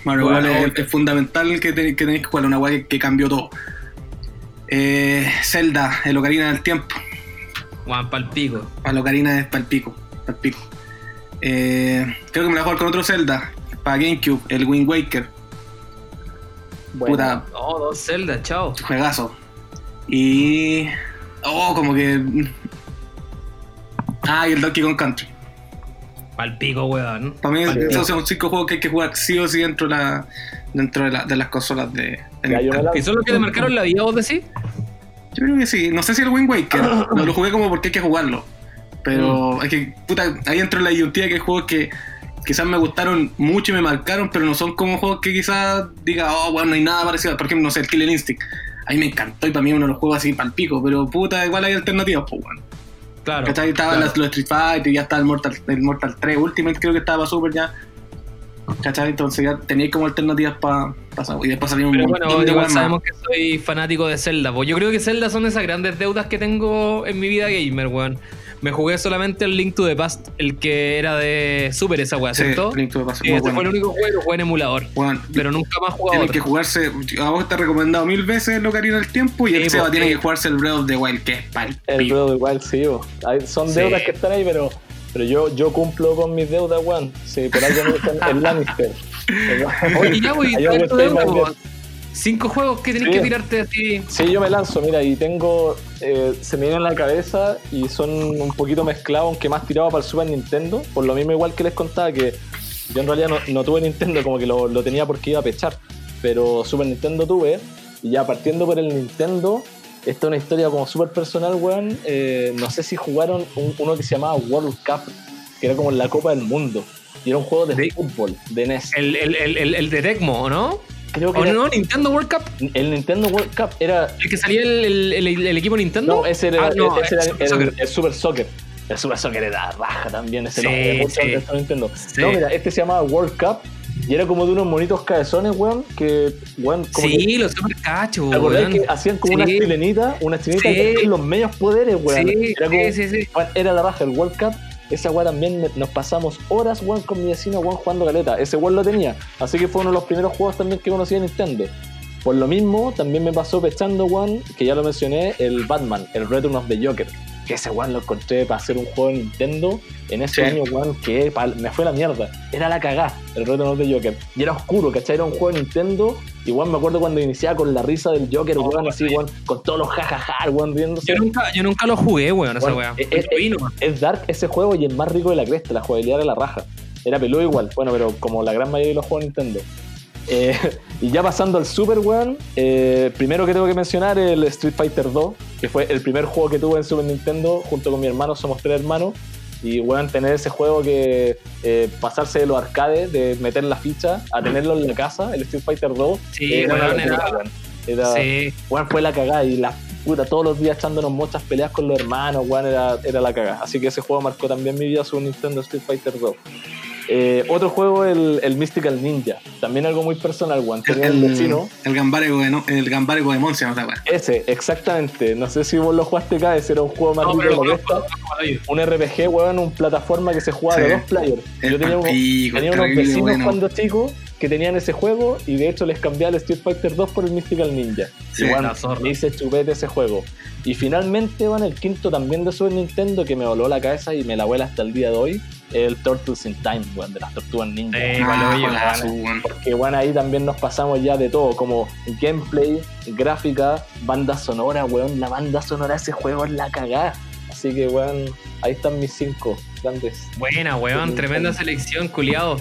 Mario World es, fundamental que, te- que tenéis que jugar, una weá que, que cambió todo. Eh, Zelda, el Ocarina del Tiempo. Juan Palpico. Para la Ocarina es para el pico. Pa'l pico. Eh, creo que me la voy a jugar con otro Zelda. Para GameCube, el Wind Waker. Bueno, Puta, Oh, dos Zelda, chao. juegazo. Y. Oh, como que. Ah, y el Donkey Kong Country. Palpico, weón. Para mí, esos son cinco juegos que hay que jugar sí o sí dentro de, la, dentro de, la- de las consolas de. ¿Y son los que te marcaron la vida, vos decís? Yo creo que sí. No sé si el Wind Waker. no lo jugué como porque hay que jugarlo. Pero es que, puta, ahí entro en la disyuntiva que hay juegos que quizás me gustaron mucho y me marcaron, pero no son como juegos que quizás diga, oh, bueno, no hay nada parecido. Por ejemplo, no sé, el Killer Instinct. A mí me encantó y para mí uno de los juegos así pal pico, pero puta, igual hay alternativas, pues, bueno. Claro. ¿Cachai? Estaba claro. los Street Fighter y ya está el Mortal, el Mortal 3 Ultimate, creo que estaba para Super ya. ¿Cachai? Entonces ya teníais como alternativas para pasar. Y después salieron un montón bueno, de igual sabemos que soy fanático de Zelda. Pues yo creo que Zelda son esas grandes deudas que tengo en mi vida gamer, weón. Me jugué solamente el Link to the Past, el que era de Super esa weá, Sí, ¿cierto? Link to the Past, Y ese fue el único juego que jugué en emulador. Bueno, Pero nunca más jugado Tienes que jugarse, a vos te he recomendado mil veces el Ocarina del Tiempo y Sí, el Seba porque- tiene que jugarse el Breath of the Wild, que es pal El pico. Breath of the Wild, sí, bo. Hay- son Sí. deudas que están ahí, pero, pero yo, yo cumplo con mis deudas, weón. Sí, por algo me dicen el Lannister. Oye, ya voy Ahí donde a estoy más bien. Cinco juegos que tenés Sí. que tirarte así. Sí, yo me lanzo, mira, y tengo. Eh, se me vienen en la cabeza y son un poquito mezclados, aunque más tirado para el Super Nintendo. Por lo mismo, igual que les contaba, que yo en realidad no, no tuve Nintendo, como que lo, lo tenía porque iba a pechar. Pero Super Nintendo tuve, y ya partiendo por el Nintendo, esta es una historia como súper personal, weón. eh, no sé si jugaron un- uno que se llamaba World Cup, que era como la Copa del Mundo. Y era un juego de De- fútbol, de NES. El, el, el, el, el de Tecmo, ¿o ¿no? Creo que ¿O era- no? Nintendo World Cup. el Nintendo World Cup era El que salía el, el, el- el equipo Nintendo. No, ese era, Ah, no, ese era el Super Soccer. el Super Soccer. El Super Soccer era raja también, ese Sí, mucho sí. de Nintendo. Sí. No, mira, este se llamaba World Cup y era como de unos monitos cabezones, weón, que, weón, como que, Sí, los super cachos, ¿te acordás weón. que hacían como Sí. una chilenita, una chilenita Sí. que los medios poderes, weón? Sí, era, como, sí, sí, sí. weón, era la raja, el World Cup. Esa weón también nos pasamos horas, weón, con mi vecino, weón, jugando caleta. Ese weón lo tenía. Así que fue uno de los primeros juegos también que conocí de Nintendo. Por lo mismo, también me pasó pechando, weón, que ya lo mencioné, el Batman, el Return of the Joker. Que ese weón lo encontré para hacer un juego de Nintendo en ese Sí. año, weón, que me fue la mierda. Era la cagá, el Return of the Joker. Y era oscuro, ¿cachai? Era un juego de Nintendo. Igual me acuerdo cuando iniciaba con la risa del Joker, Oh, weón, así, sí. weón, con todos los jajaja, weón, riéndose. Yo nunca, yo nunca lo jugué, weón, esa Bueno, weá. eh, eh, nomás. Es dark ese juego y es más rico de la cresta, la jugabilidad era la raja. Era peludo igual, bueno, pero como la gran mayoría de los juegos de Nintendo. Eh, y ya pasando al Super, weón, eh, primero que tengo que mencionar el Street Fighter 2, que fue el primer juego que tuve en Super Nintendo, junto con mi hermano, somos tres hermanos. Y weón, tener ese juego que eh, pasarse de los arcades, de meter la ficha, a tenerlo en la casa, el Street Fighter 2. Sí, era una era-. Era- Sí. Fue la cagada y la puta, todos los días echándonos muchas peleas con los hermanos, weón, era, era la cagada. Así que ese juego marcó también mi vida, su Nintendo Street Fighter 2. Eh, otro juego, el, el Mystical Ninja. También algo muy personal, weón. El, un vecino. el Gambare Goemon, el Gambare Goemon se llama. Ese, exactamente. No sé si vos lo jugaste acá, ese era un juego más No, rico de lo conozco, Un RPG, weón, un plataforma que se jugaba de Sí. dos players. El Yo tenía, unos terrible vecinos bueno. cuando chicos que tenían ese juego y de hecho les cambié al Street Fighter 2 por el Mystical Ninja. Sí, y bueno, me hice chupete ese juego. Y finalmente, bueno, el quinto también de Super Nintendo que me voló la cabeza y me la vuela hasta el día de hoy, el Turtles in Time, weón, de las tortugas ninja. Sí, Ah. Porque bueno, ahí también nos pasamos ya de todo, como gameplay, gráfica, banda sonora, weón. La banda sonora de ese juego es la cagada. Así que, weón, ahí están mis cinco grandes. Buena, weón, Sí, tremenda selección, culiado.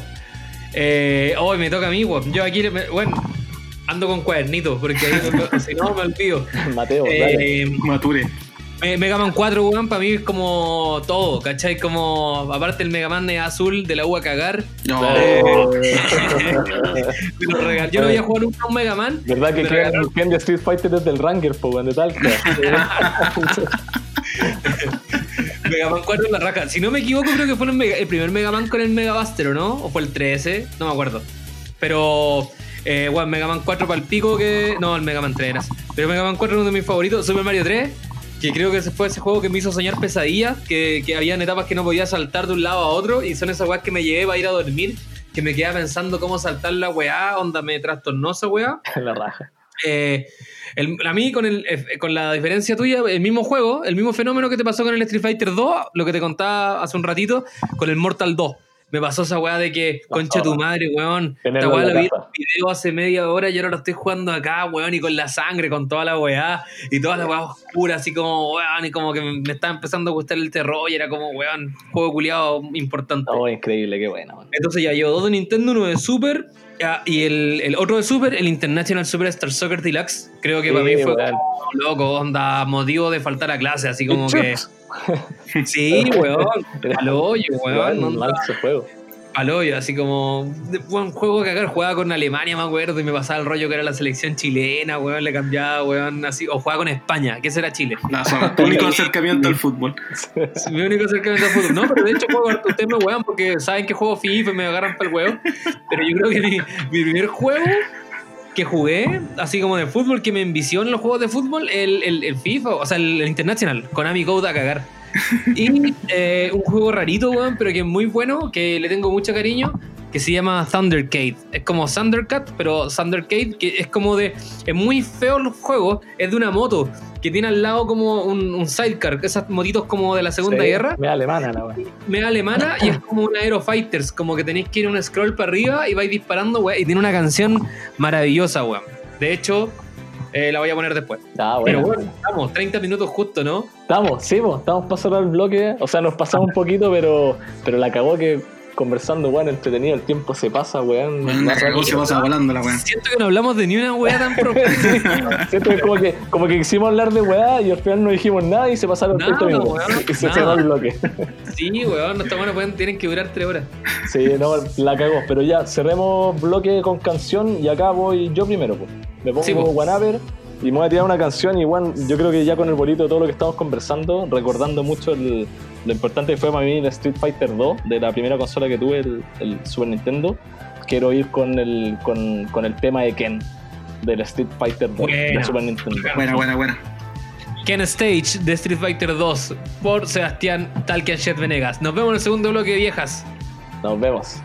Eh, hoy me toca a mí, weón. Yo aquí, me- bueno, ando con cuadernitos, porque ahí, si no me olvido. Mateo, dale. Eh, Mature. Me- Mega Man 4, weón, para mí es como todo, ¿cachai? Como, aparte el Mega Man de azul de la U a cagar. No. Eh, me lo regal- Yo no había jugado nunca un Mega Man. ¿Verdad que regalaron- Ken de Street Fighter es del Ranger, po, weón, de Talca? Mega Man 4 en la raja. Si no me equivoco, creo que fue el, Mega- el primer Mega Man con el Mega Buster, ¿o no? ¿O fue el 13? No me acuerdo. Pero, eh, bueno, Mega Man 4 para el pico que. No, el Mega Man 3 era. Pero Mega Man 4 es uno de mis favoritos. Super Mario 3, que creo que fue ese juego que me hizo soñar pesadillas. Que, que habían etapas que no podía saltar de un lado a otro. Y son esas weas que me llevé para ir a dormir. Que me quedaba pensando cómo saltar la weá. Onda me trastornó esa weá. la raja. Eh, el- a mí, con, el, eh, con la diferencia tuya, el mismo juego, el mismo fenómeno que te pasó con el Street Fighter 2, lo que te contaba hace un ratito, con el Mortal 2. Me pasó esa weá de que, concha tu madre, weón. Esta weá la la vi en un video hace media hora y ahora lo estoy jugando acá, weón, y con la sangre, con toda la weá, y toda la weá oscura, así como, weón, y como que me, estaba empezando a gustar el terror y era como, weón, juego culiado importante. Oh, increíble, qué bueno. weón. Entonces ya llevo dos de Nintendo, uno de Super ya, y el, el otro de Super, el International Superstar Soccer Deluxe. Creo que para mí fue weón. Loco, onda, motivo de faltar a clase, así como que. Sí, weón, al hoyo, weón, Weón, juego. al hoyo, así como. Buen juego que acá jugaba con Alemania, me acuerdo, y me pasaba el rollo que era la selección chilena, weón, le cambiaba, weón, así. O jugaba con España, que ese era Chile. No, tu único acercamiento al fútbol. Mi único acercamiento al fútbol. No, pero de hecho juego harto. Ustedes me wean porque saben que juego FIFA y me agarran para el huevo. Pero yo creo que mi, mi primer juego que jugué, así como de fútbol, que me envició en los juegos de fútbol, el, el, el FIFA, o sea, el, el International, Konami Code a cagar. Y eh, un juego rarito, weón, pero que es muy bueno, que le tengo mucho cariño, que se llama Thundercade. Es como Thundercat, pero Thundercade, que es como de. Es muy feo el juego, es de una moto, que tiene al lado como un, un sidecar, esas motitos como de la Segunda Sí, Guerra, Me alemana la weón. media alemana, y es como un Aero Fighters, como que tenéis que ir un scroll para arriba y vais disparando, weón, y tiene una canción maravillosa, weón. De hecho, eh, la voy a poner después. Ah, Pero bueno. bueno, estamos, 30 minutos justo, ¿no? Estamos, sí, po, estamos cerrar el bloque. O sea, nos pasamos un poquito, pero, pero la cagó que conversando, weón, entretenido, el tiempo se pasa, weón. Bueno, más la cagó, rápido. se pasa volando la weá. Siento que no hablamos de ni una weá tan profunda. Siento que es como que, como que quisimos hablar de weá y al final no dijimos nada y se pasaron Nada, 30 minutos. weón, y se cerró el bloque. Sí, weón, no está bueno, pueden, tienen que durar 3 horas. Sí, no, la cagó. Pero ya, cerremos bloque con canción y acá voy yo primero, pues. Me pongo Sí. Wanaper y me voy a tirar una canción y bueno, yo creo que ya con el bolito de todo lo que estamos conversando, recordando mucho el- lo importante fue para mí el Street Fighter 2 de la primera consola que tuve, el, el Super Nintendo, quiero ir con el, con, con el tema de Ken del Street Fighter 2 de Buena. Super Nintendo. Buena, buena, buena. Ken Stage de Street Fighter 2 por Sebastián Talkianchet Venegas. Nos vemos en el segundo bloque, viejas. Nos vemos.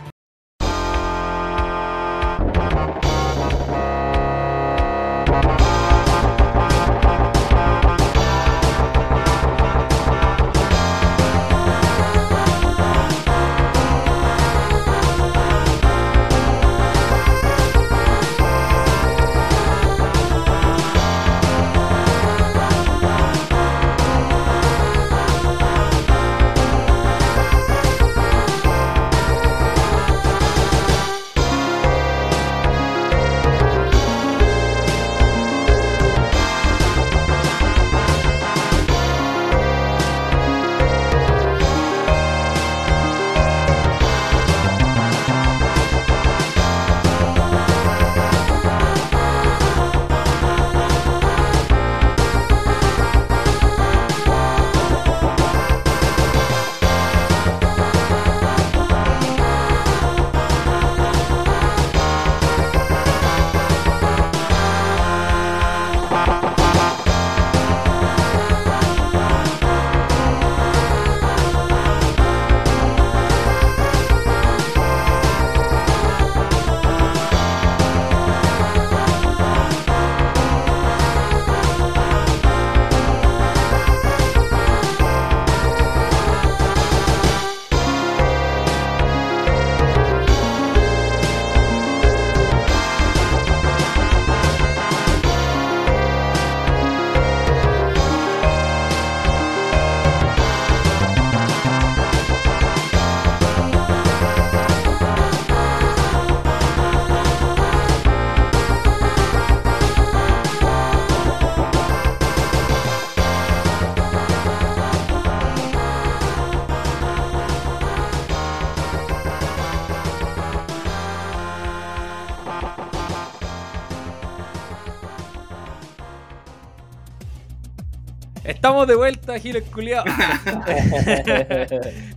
Estamos de vuelta, Giles Culiao.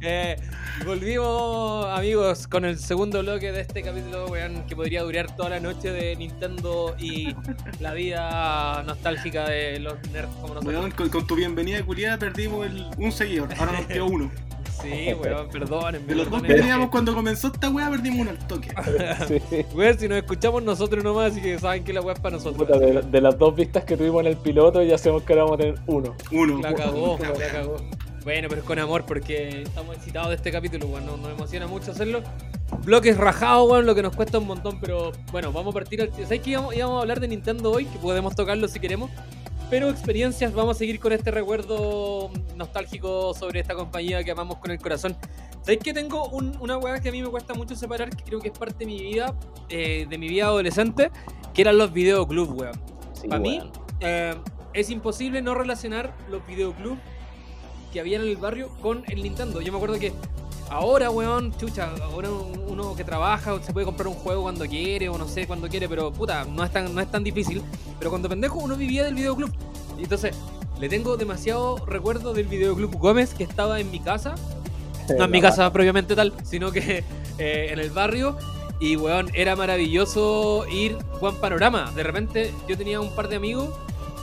Eh, volvimos, amigos, con el segundo bloque de este capítulo, weón, que podría durar toda la noche de Nintendo y la vida nostálgica de los nerds como nosotros. Weón, con, con tu bienvenida culiada perdimos el, un seguidor, ahora nos quedó uno. Sí, weón, perdónenme. De los dos que teníamos cuando comenzó esta weá, perdimos uno al toque. Sí. Weón, si nos escuchamos nosotros nomás, así que saben que la weá es para nosotros. Puta, de, de las dos vistas que tuvimos en el piloto, ya sabemos que ahora vamos a tener uno. Uno. La cagó, la cagó. Bueno, pero es con amor porque estamos excitados de este capítulo, weón. Nos, nos emociona mucho hacerlo. Bloques rajados, weón, lo que nos cuesta un montón, pero bueno, vamos a partir al. ¿Sabes que íbamos, íbamos a hablar de Nintendo hoy? Que podemos tocarlo si queremos. Pero experiencias, vamos a seguir con este recuerdo nostálgico sobre esta compañía que amamos con el corazón. ¿Sabéis que tengo un- una weá que a mí me cuesta mucho separar, que creo que es parte de mi vida, eh, de mi vida adolescente, que eran los videoclubs, weón? Sí, Para mí, eh, es imposible no relacionar los videoclubs que había en el barrio con el Nintendo. Yo me acuerdo que ahora, weón, chucha, ahora uno que trabaja se puede comprar un juego cuando quiere o no sé cuando quiere, pero puta, no es tan, no es tan difícil. Pero cuando pendejo uno vivía del videoclub. Y entonces, le tengo demasiado recuerdo del videoclub Gómez que estaba en mi casa. No en mi casa propiamente tal, sino que eh, en el barrio. Y weón, era maravilloso ir Juan Panorama. De repente yo tenía un par de amigos,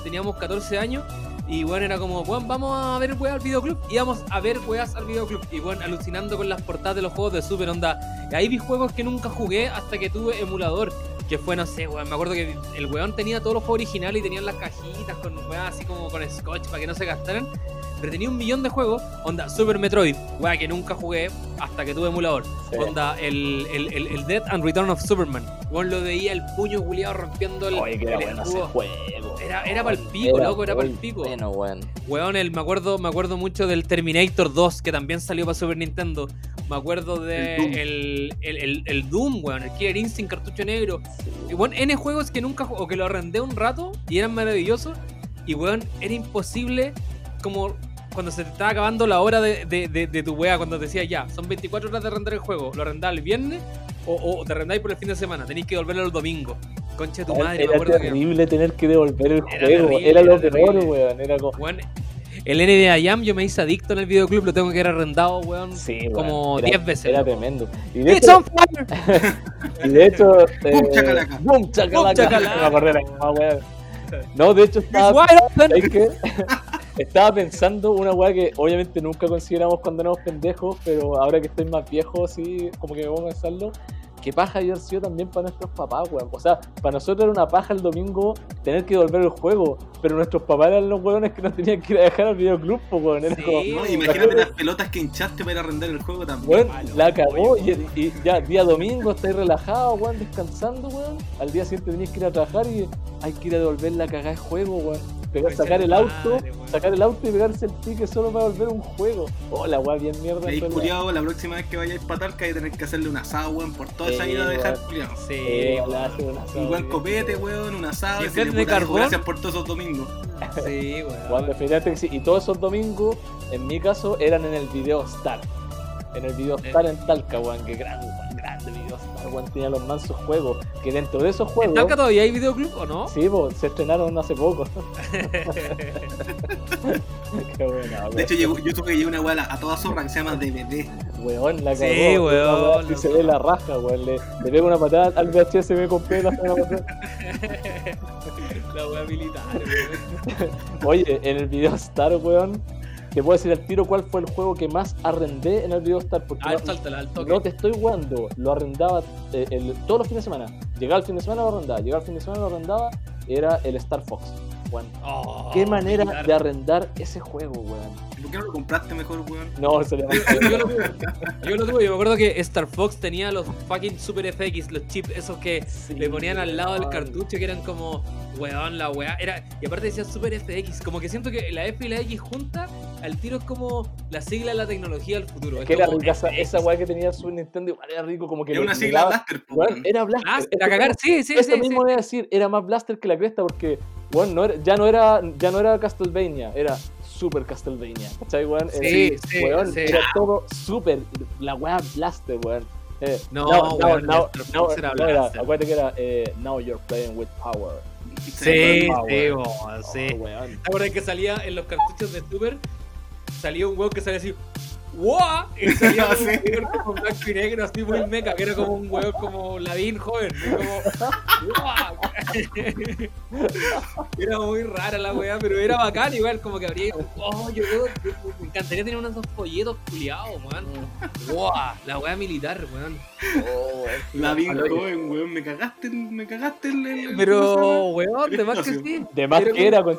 teníamos 14 años. Y bueno, era como, weón, vamos a ver weas al videoclub. Íbamos a ver weas al videoclub. Y bueno, alucinando con las portadas de los juegos de Super Onda. Y ahí vi juegos que nunca jugué hasta que tuve emulador. Que fue, no sé, weón. Me acuerdo que el weón tenía todos los juegos originales y tenían las cajitas con weas así como con scotch para que no se gastaran. Pero tenía un millón de juegos. Onda, Super Metroid, wea que nunca jugué hasta que tuve emulador. Sí. Onda, el, el, el, el Death and Return of Superman. Weón lo veía el puño culiado rompiendo el, Oye, que era el bueno ese escudo. juego. Era- era pa'l pico, loco, era pa'l muy pico. Bueno, weón. Weón, el, me acuerdo, me acuerdo mucho del Terminator 2, que también salió para Super Nintendo. Me acuerdo de El Doom. el, el, el, el Doom, weón, el Killer Instinct cartucho negro. Y weón, N juegos que nunca o que lo arrendé un rato y eran maravillosos. Y weón, era imposible como cuando se te estaba acabando la hora de, de, de, de tu wea, cuando te decía ya, son 24 horas de arrendar el juego, lo arrendás el viernes o, o te arrendáis por el fin de semana, tenéis que devolverlo el domingo. Concha de tu madre, me era acuerdo que. terrible tener que devolver el Era juego. terrible, era lo peor, weón. Era como. Weón, el NBA Jam yo me hice adicto en el videoclub, lo tengo que ir arrendado, weón. Sí, como era- 10 veces. Era tremendo. Y de It's hecho, on fire. y de hecho eh, chacalaca. boom, chacalaca. Me. No, de hecho estaba, wide open. es que estaba pensando una weá que obviamente nunca consideramos cuando éramos pendejos, pero ahora que estoy más viejo, sí, como que me pongo a pensarlo. Qué paja haber sido también para nuestros papás, weón. O sea, para nosotros era una paja el domingo tener que devolver el juego, pero nuestros papás eran los weones que nos tenían que ir a dejar al videoclub, weón. Sí, como, No, imagínate las pelotas que hinchaste para ir a arrendar el juego también. Weón, Malo, la cagó y, y ya día domingo estáis relajados, weón, descansando, weón. Al día siguiente tenéis que ir a trabajar y hay que ir a devolver la cagada de juego, weón. Pegar, sacar el madre, auto, sacar el auto y pegarse el pique solo para devolver un juego. Oh, la weá bien mierda. Ahí culiado, la próxima vez que vayáis para Talca, hay que tener que hacerle un asado, weón, por toda esa Sí, vida de dejar culiado. Sí, Eh, weón. una Un asado, buen copete, weón, un asado. ¿Y de carbón? Gracias por todos esos domingos. Sí, Weón, weón. definitivamente que sí. Y todos esos domingos, en mi caso, eran en el Video Star. En el Video Eh. Star en Talca, weón. Que grande, weón, grande Video Star, weón. Tenía los mansos juegos. Que dentro de esos ¿En juegos. Talca todavía hay videoclub o no? Sí, po, se estrenaron hace poco. Qué buena, De weón. hecho, llegó- yo tuve que llevar una weá a toda zorra que se llama DVD. Weón, la Sí, cagó. weón, weá que loco. se ve la raja, weón. Le, le pego una patada al VHS me compré la wea militar, weón. Oye, en el Video Star, weón, te puedo decir al tiro cuál fue el juego que más arrendé en el Video Star. Porque A ver, no, sáltala al toque. no te estoy jugando, lo arrendaba eh, el- todos los fines de semana. Llegaba el fin de semana, lo arrendaba. Llegaba el fin de semana, lo arrendaba. Era el Star Fox. Weón. Oh, Qué manera de arrendar ese juego, weón. ¿Por qué no lo compraste mejor, weón? No, se le Yo lo tuve, yo lo tuve, yo me acuerdo que Star Fox tenía los fucking Super FX, los chips esos que le ponían al lado del cartucho que eran como, weón, la weá. Era, y aparte decía Super FX, como que siento que la F y la X junta al tiro es como la sigla de la tecnología del futuro. Es que era esa, weá que tenía el Super Nintendo, igual era rico, como que le- una le sigla daba- Blaster, Weón, era Blaster. Ah, Este a cagar, sí, sí, Eso sí. mismo sí. voy a decir, era más Blaster que la cresta porque, bueno, no era- ya, no era, ya no era Castlevania, era Super Castlevania. ¿Cachai, weón? Sí, Eh, sí, weón, sí. Era todo Super, la weá Blaster, weón. Eh, No, now- Fox era no era, acuérdate que era eh, Now you're playing with power. Sí, Ah, sí, bo, sí. Oh, weón. ¿Te acuerdas que salía en los cartuchos de Super? Salía un weón que salía así. ¡Wow! Y salía un weón como blanco y negro, así muy meca, que era como un weón como Ladín joven. como. ¡Wow! Era muy rara la weá, pero era bacán igual, como que habría. ¡Oh! Yo que me encantaría tener unos dos folletos culiados, weón. ¡Wow! La weá militar, weón. Oh, weón. La bien Oye. joven, weón. Me cagaste el. Me cagaste el. el- Pero, weón, de más que sí. De más que era con,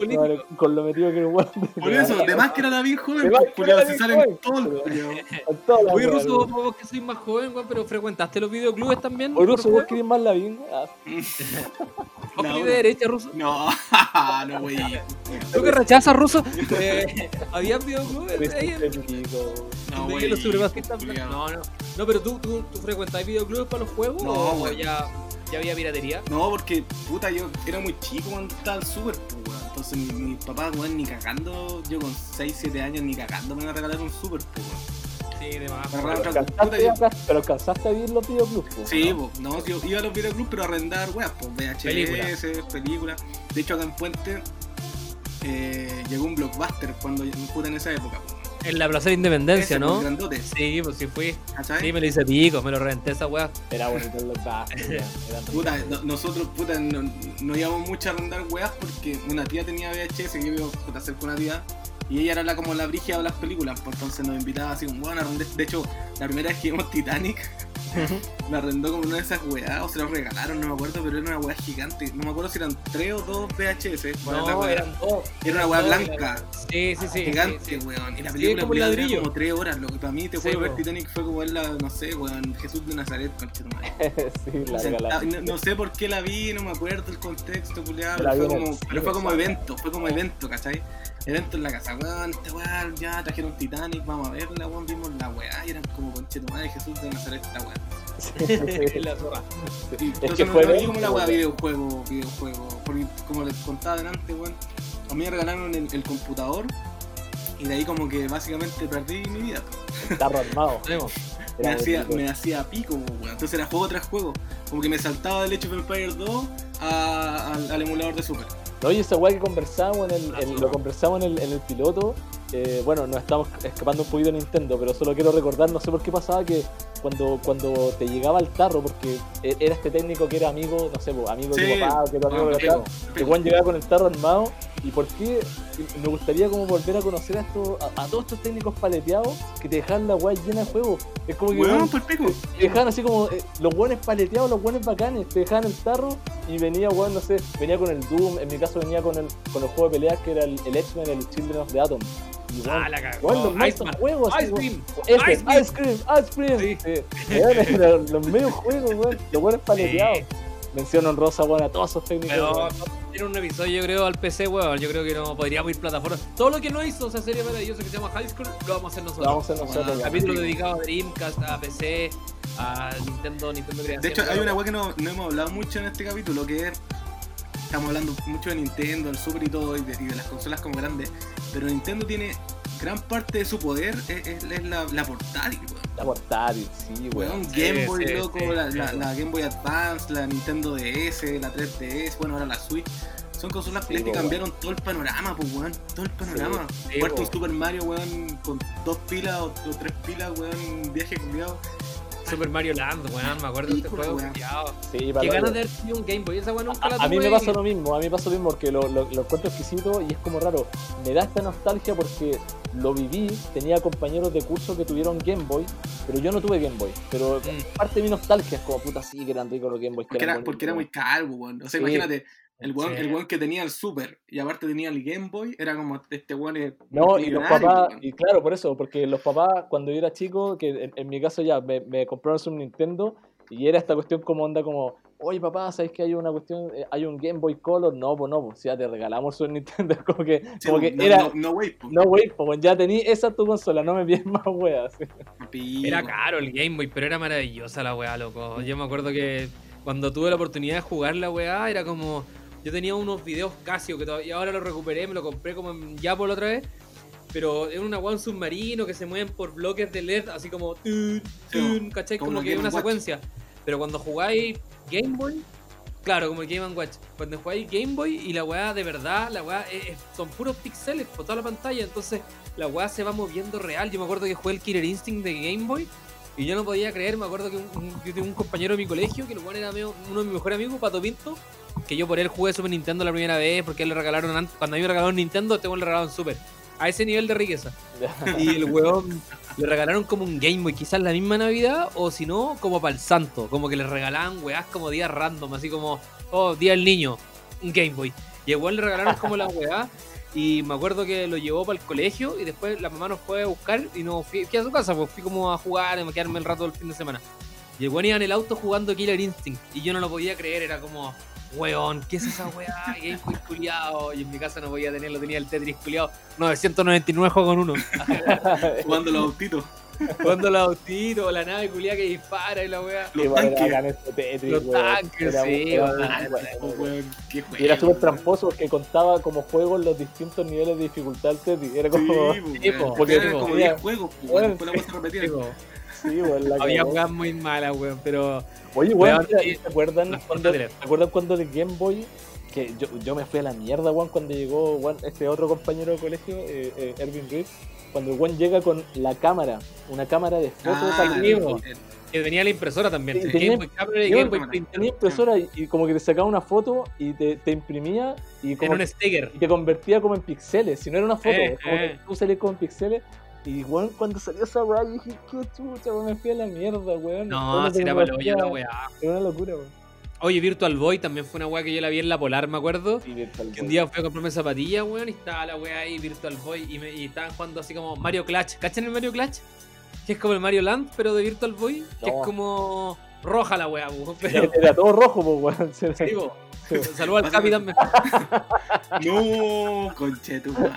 con lo metido que era weón. Por eso, de más que era la bien joven, pues, se salen joven, Oye, Ruso, vos que soy más joven, weón, pero frecuentaste los videoclubes también. Oye, Ruso, ¿vos querés más la bien? Ah, ¿Vos una. de derecha, Ruso? No, no, wey. ¿Tú que rechazas, Ruso? Eh, ¿Había videoclubes ahí en. No, culiao. No, no. No, pero tú, tú, tú frecuentas videoclubes para los juegos No, o ya, ya había piratería? No, porque, puta, yo era muy chico cuando estaba el super, pues, weón. Entonces, mi, mi papá, weón, ni cagando, yo con 6, 7 años, ni cagando me iba a regalar un super, pues, weón. Sí, de más. Pero alcanzaste, a- pero alcanzaste a vivir los videoclubs. po, Sí, ¿no? pues, no, yo iba a los videoclubs, pero a arrendar, weas, pues, VHS, Películas. películas. De hecho, acá en Puente eh, llegó un blockbuster cuando, puta, en esa época, pues. En la Plaza de Independencia, Ese, ¿no? Sí, pues sí fui. ¿cachai? Sí, me lo hice pico, me lo reventé esa weá. Era bonito weón. Eran Puta, no- nosotros, puta, no, no íbamos mucho a arrendar weas porque una tía tenía VHS que yo iba a hacer con una tía y ella era la, como la brigia de las películas, pues entonces nos invitaba así como, bueno, arrendé. De hecho, la primera vez que vimos Titanic, la arrendó como una de esas weas, o se la regalaron, no me acuerdo, pero era una wea gigante. No me acuerdo si eran tres o dos VHS. la No, wea- eran dos. era una wea dos, blanca. Sí, sí, sí. Gigante, sí, sí. weón. Y la Sí, película como culiao, duraba ladrillo. como tres horas. Lo que para mí te Sí, fue ver. Titanic fue como verla, no sé, weón, Jesús de Nazaret, conchetumare. sí, la Senta- galaxia. no, no sé por qué la vi, no me acuerdo el contexto, culiado, La pero, fue como, pero fue como evento, fue como evento, ¿cachai? Evento en la casa, weón, este weón, ya trajeron Titanic, vamos a verla, weón, vimos la weá, y eran como conchetumadre Jesús de Nazaret, esta weá. La zorra. Y Es que no, fue no como la weá, weón. videojuego, videojuego, porque como les contaba delante, weón, a mí me regalaron el, el computador, y de ahí como que básicamente perdí mi vida. Tarro armado. Tenemos. Me hacía, me hacía pico, weón. Entonces era juego tras juego. Como que me saltaba del Age of Empires 2 a- al, al emulador de Super. No, y esa weá que conversamos en el, en- lo conversamos en el, en el piloto. eh, bueno, nos estamos escapando un poquito de Nintendo, pero solo quiero recordar, no sé por qué pasaba que cuando, cuando te llegaba el tarro, porque e- era este técnico que era amigo, no sé, amigo de Sí. tu papá, que tu amigo Ah, de acá, que. Juan llegaba con el tarro armado. ¿Y por qué? Me gustaría como volver a conocer a, estos, a, a todos estos técnicos paleteados que te dejan la weá llena de juego. Es como que Weón, por pico. te dejaban así como eh, los buenos paleteados, los buenos bacanes, te dejaban el tarro y venía, weón, no sé, venía con el Doom, en mi caso venía con el, con el juego de peleas que era el, el X-Men, el Children of the Atom. Weón, Ah, la cagó. los medios juegos, Ice. Cream. Ice Cream. Ice Cream, los medios juegos, weón, los buenos paleteados. Mención honrosa, weón, a todos esos técnicos. Pero tiene un episodio, yo creo, al PC, weón. Yo creo que no podríamos ir plataformas. Todo lo que no hizo esa serie maravillosa que se llama High School, lo vamos a hacer nosotros. Lo vamos a hacer nosotros. Ah. Capítulo dedicado a Dreamcast, a PC, a Nintendo, Nintendo De Creación. hecho, hay una weá que no, no hemos hablado mucho en este capítulo, que es... Estamos hablando mucho de Nintendo, el Super y todo, y de, y de las consolas como grandes. Pero Nintendo tiene... Gran parte de su poder es, es- es la, la portátil, weón. La portátil, sí, weón. Weón, Sí, Game Boy, sí, loco, sí, la, sí. la- la Game Boy Advance, la Nintendo DS, la 3DS, bueno, ahora la Switch. Son consolas Sí, que cambiaron todo el panorama, pues, weón. Todo el panorama. Un Super Mario, weón, con dos pilas o, o tres pilas, weón, un viaje culiado. Super Mario Land, weón. Me acuerdo de este juego. Sí, Qué ganas de haber tenido un Game Boy. Esa weón nunca la A, a mí tuve me pasa lo mismo, a mí me pasa lo mismo porque lo, lo, lo encuentro exquisito y es como raro. Me da esta nostalgia porque lo viví, tenía compañeros de curso que tuvieron Game Boy, pero yo no tuve Game Boy. Pero Mm. parte de mi nostalgia es como puta, sí que eran ricos los Game Boy. que Porque eran era, porque era muy caro, weón. O sea, Sí. imagínate, el weón, Sí. el weón que tenía el Super y aparte tenía el Game Boy, era como este weón es No, y los papás, y claro, por eso, porque los papás, cuando yo era chico, que en, en mi caso ya me, me compraron su Nintendo, y era esta cuestión como onda como, oye papá, ¿sabes que hay una cuestión, eh, hay un Game Boy Color? No, pues no, pues ya te regalamos su Nintendo, como que, Sí, como que no, era, no, no, wey, pues. no, güey, pues ya tení, esa es tu consola, no me pides más weas. Era caro el Game Boy, pero era maravillosa la weá, loco. Yo me acuerdo que cuando tuve la oportunidad de jugar la weá, era como. Yo tenía unos videos Casio que todavía ahora lo recuperé, me lo compré como en la otra vez. Pero era una un submarino que se mueven por bloques de LED, así como. Tun, tun, ¿Cachai? como Como los que Game una Watch. secuencia. Pero cuando jugáis Game Boy, Claro, como el Game Watch. Cuando jugáis Game Boy y la weá de verdad, la weá es- es- son puros pixeles por toda la pantalla, entonces la weá se va moviendo real. Yo me acuerdo que jugué el Killer Instinct de Game Boy y yo no podía creer, me acuerdo que un, un- yo tenía un compañero de mi colegio, que el weón era medio- uno de mis mejores amigos, Pato Pinto, que yo por él jugué Super Nintendo la primera vez porque él le regalaron, antes- cuando a mí me regalaron Nintendo, weón le regalaron Super. A ese nivel de riqueza. Y el weón le regalaron como un Game Boy, quizás la misma Navidad, o si no, como para el santo. Como que le regalaban weás como días random, así como, oh, día del niño, un Game Boy. Y el weón le regalaron como la weá. Y me acuerdo que lo llevó para el colegio y después la mamá nos fue a buscar y nos fui, fui a su casa, pues fui como a jugar, a quedarme el rato del fin de semana. Y el weón iba en el auto jugando Killer Instinct y yo no lo podía creer, era como, weón, ¿qué es esa weá? Game Boy culiado. Y en mi casa no podía tenerlo, tenía el Tetris culiado. 999 juego con uno. Jugando los autitos. Jugando los autitos, la nave culiada que dispara y la weá. Los era tanques. este Tetris, Los weón. tanques, Era- sí, era weón. Y era súper tramposo porque contaba como juegos los distintos niveles de dificultad del Tetris. Era Sí, como. Sí, porque tipo, como había- 10 juegos, pues, weón, después la. Tipo, Sí, weón, la había weas muy malas, weón, pero. Oye, Weón, weón, ¿te sí. ¿te acuerdan cuando. ¿te acuerdan cuando el Game Boy? Que yo, yo me fui a la mierda, weón, cuando llegó weón, este otro compañero de colegio, eh, eh, Erwin Reed. Cuando el weón llega con la cámara, una cámara de fotos Ah, Game. Boy. Que venía la impresora también. Sí, Game tenía- Boy Camera y Yo Game Boy tenía. Tenía impresora y, y como que te sacaba una foto y te, te imprimía y como un sticker. y te convertía como en pixeles. Si no era una foto, Eh, como que eh. tú salías como en pixeles. Y weón, cuando salió esa weá, yo dije, qué chucha, weón, me fui a la mierda, weón. No, si era para tecnología, la weá. Era una locura, weón. Oye, Virtual Boy también fue una weá que yo la vi en la Polar, me acuerdo. Sí, Virtual Que un día fui a comprarme zapatillas, weón, y estaba la weá ahí, Virtual Boy, y, me, y estaban jugando así como Mario Clutch. ¿Cachan el Mario Clutch? Que es como el Mario Land, pero de Virtual Boy. Que No. es como roja la weá, weón. Pero, Era todo rojo, pues, weón. Sí, sí, po. Sí. Saludos al Pásame. Capitán. No, conche tu madre.